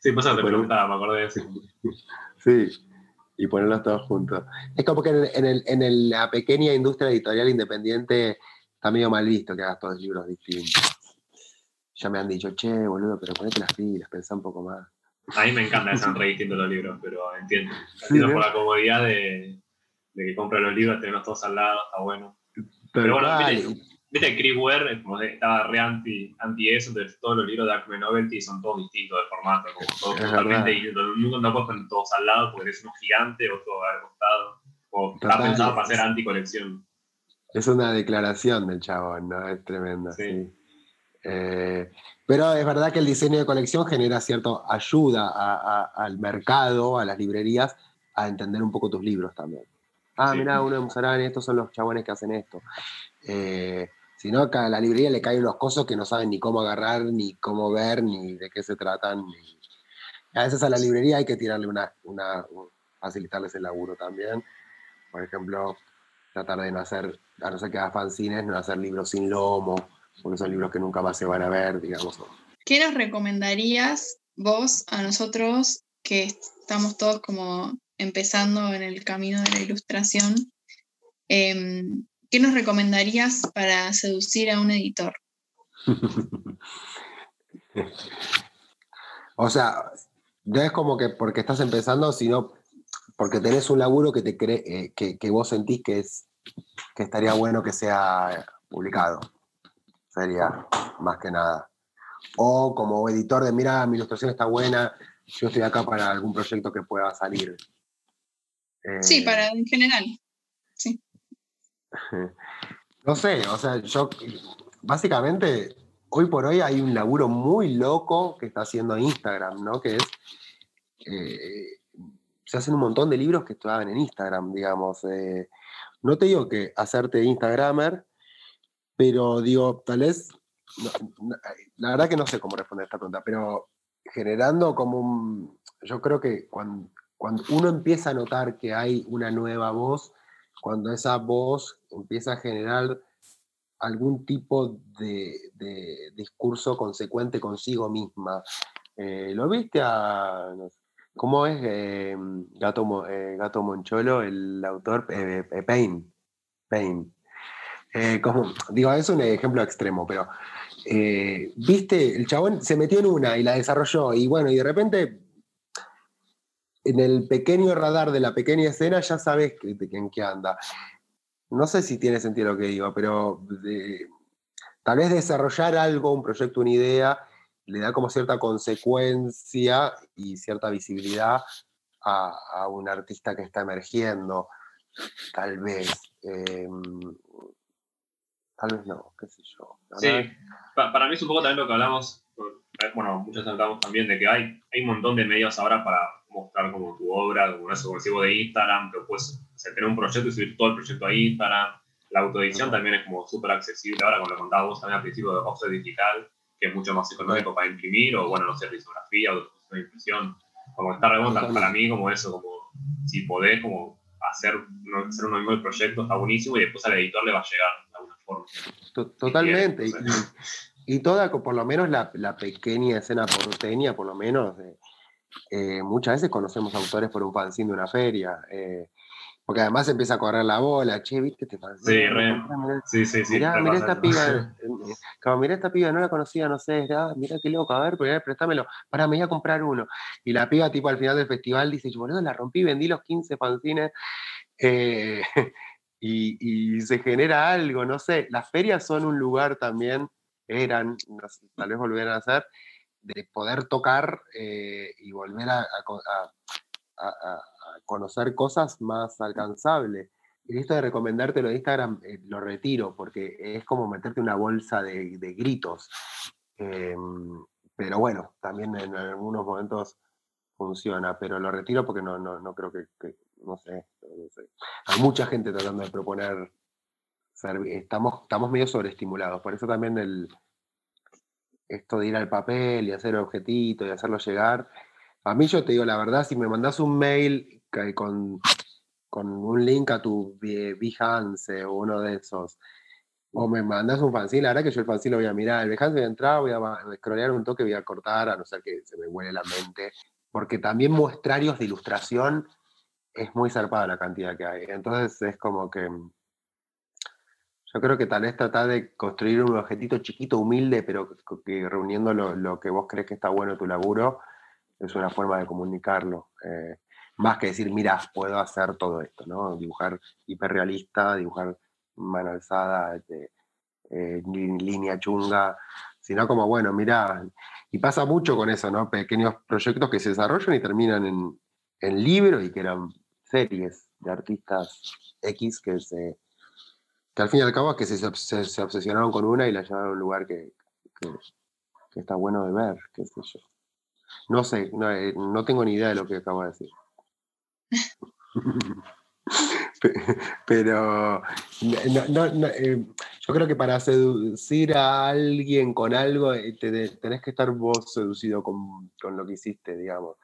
sí, pues te preguntaba, me acordé de eso. (laughs) Sí, y ponerlos todos juntos. Es como que en, el, en, la pequeña industria editorial independiente está medio mal visto que hagas todos libros distintos. Ya me han dicho, che, boludo, pero ponete las pilas, pensá un poco más. A mí me encanta que sean re distintos los libros, pero entiendo. Entiendo por la comodidad de, de que compra los libros, tenerlos todos al lado, está bueno. Pero, bueno, viste, Chris Ware como estaba re anti, anti eso, entonces todos los libros de Acme Novelty son todos distintos de formato, como todos totalmente distintos. Nunca no puedes todos al lado porque es uno gigante, otro al costado. O está pensado para ser anti-colección. Es una declaración del chabón, ¿no? Es tremenda, sí. Eh, pero es verdad que el diseño de colección genera cierta ayuda al mercado, a las librerías, a entender un poco tus libros también ah, mira, uno de Musarani, estos son los chabones que hacen esto. Eh, si no, a la librería le caen unos cosas que no saben ni cómo agarrar, ni cómo ver, ni de qué se tratan. A veces a la librería hay que tirarle una, una, facilitarles el laburo también. Por ejemplo, tratar de no hacer, a no ser que haga fanzines, no hacer libros sin lomo, porque son libros que nunca más se van a ver, digamos. ¿Qué nos recomendarías vos a nosotros que estamos todos como empezando en el camino de la ilustración, em, ¿qué nos recomendarías para seducir a un editor? (laughs) o sea, no es como que porque estás empezando, sino porque tenés un laburo que, te cree, eh, que, vos sentís que, es, que estaría bueno que sea publicado. Sería más que nada. O como editor de, mira, mi ilustración está buena, yo estoy acá para algún proyecto que pueda salir sí, eh, para en general. Sí. (laughs) No sé, o sea, yo básicamente hoy por hoy hay un laburo muy loco que está haciendo Instagram, ¿no? Que es eh, se hacen un montón de libros que estaban en Instagram, digamos. Eh, no te digo que hacerte Instagramer, pero digo, tal vez, la verdad que no sé cómo responder esta pregunta, pero generando como un, yo creo que cuando, cuando uno empieza a notar que hay una nueva voz, cuando esa voz empieza a generar algún tipo de, discurso consecuente consigo misma. Eh, ¿Lo viste a... ¿Cómo es eh, Gato, eh, Gato Moncholo, el autor? Payne. Payne. como, digo, es un ejemplo extremo, pero viste, el chabón se metió en una y la desarrolló, y bueno, y de repente en el pequeño radar de la pequeña escena ya sabes en qué anda no sé si tiene sentido lo que digo, pero tal vez desarrollar algo, un proyecto, una idea, le da como cierta consecuencia y cierta visibilidad a, un artista que está emergiendo, tal vez. Em, tal vez no, qué sé yo. Sí, para mí es un poco también lo que hablamos, bueno, muchos hablamos también de que hay, hay un montón de medios ahora para mostrar como tu obra, como eso, como de Instagram, pero puedes tener un proyecto y subir todo el proyecto a Instagram. La autoedición también es como súper accesible ahora, como lo contábamos también al principio de offset digital, que es mucho más económico para imprimir, o bueno, no sé, risografía o de impresión. Como está remonta para mí como eso, como si podés como hacer, hacer uno mismo el proyecto, está buenísimo y después al editor le va a llegar de alguna forma. Totalmente. Y, toda, por lo menos la, la, pequeña escena porteña, por lo menos, eh, muchas veces conocemos autores por un fanzine de una feria. Eh, porque además empieza a correr la bola, che, ¿viste este fanzine? Sí, sí, sí, Mirá, mirá esta piba, (laughs) eh, como mirá esta piba, no la conocía, no sé, ah, mirá qué loco, a ver, pero, préstamelo, para, me voy a comprar uno. Y la piba, tipo, al final del festival dice, boludo, la rompí, vendí los 15 fanzines, (laughs) y, y, se genera algo, no sé. Las ferias son un lugar también, eran, tal vez volvieran a ser, de poder tocar eh, y volver a, conocer cosas más alcanzables. Y esto de recomendártelo de Instagram eh, lo retiro porque es como meterte una bolsa de, gritos. Em, pero bueno, también en algunos momentos funciona, pero lo retiro porque no, no, creo que, no, sé, Hay mucha gente tratando de proponer, estamos, estamos medio sobreestimulados, por eso también el, esto de ir al papel y hacer objetito y hacerlo llegar. A mí yo te digo la verdad, si me mandas un mail con, con un link a tu Behance o uno de esos, o me mandas un fanzine, la verdad que yo el fanzine lo voy a mirar, el Behance voy a entrar, voy a scrollear un toque, voy a cortar, a no ser que se me huele la mente, porque también muestrarios de ilustración es muy zarpada la cantidad que hay. Entonces es como que yo creo que tal vez tratar de construir un objetito chiquito, humilde, pero que, reuniendo lo, que vos crees que está bueno tu laburo, es una forma de comunicarlo. Eh, más que decir, mira, puedo hacer todo esto, ¿no? Dibujar hiperrealista, dibujar mano alzada, este, eh, línea chunga, sino como, bueno, mira, y pasa mucho con eso, ¿no? Pequeños proyectos que se desarrollan y terminan en, en libros y que eran series de artistas X que se que al fin y al cabo es que se, obsesionaron con una y la llevaron a un lugar que, está bueno de ver, qué sé yo. No sé, eh, no, tengo ni idea de lo que acabo de decir. (laughs) Pero eh, yo creo que para seducir a alguien con algo eh, tenés que estar vos seducido con, lo que hiciste, digamos.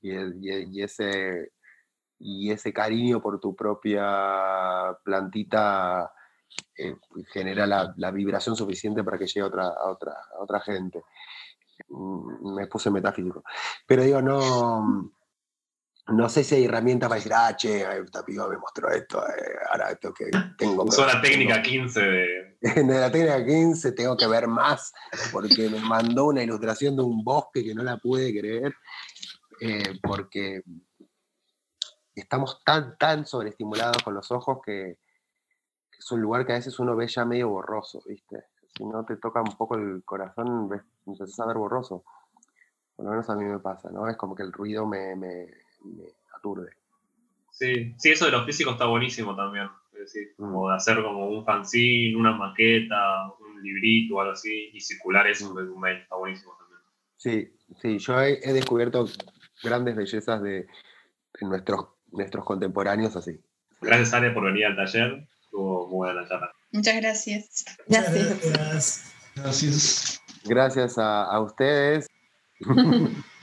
y, ese, y ese cariño por tu propia plantita eh, genera la, vibración suficiente para que llegue a otra, a otra, a otra gente. Mm, me puse metafísico. Pero digo, no, no sé si hay herramientas para decir, ah, che, esta piba me mostró esto, eh, ahora esto que tengo. Usó la técnica 15 de... (laughs) de... la técnica 15 tengo que ver más, porque me mandó una ilustración de un bosque que no la pude creer, eh, porque estamos tan, tan sobreestimulados con los ojos que, es un lugar que a veces uno ve ya medio borroso, ¿viste? Si no te toca un poco el corazón, ves, empezás a ver borroso. Por lo menos a mí me pasa, ¿no? Es como que el ruido me, me, aturde. Sí, sí, eso de los físicos está buenísimo también. Es decir, mm. como de hacer como un fanzine, una maqueta, un librito o algo así, y circular eso mm. en un mail, está buenísimo también. Sí, sí, yo he, descubierto grandes bellezas de, nuestros, nuestros contemporáneos así. Gracias, Ale, por venir al taller. Estuvo muy buena la charla. Muchas gracias. Gracias. Gracias. Gracias a, a ustedes. (laughs)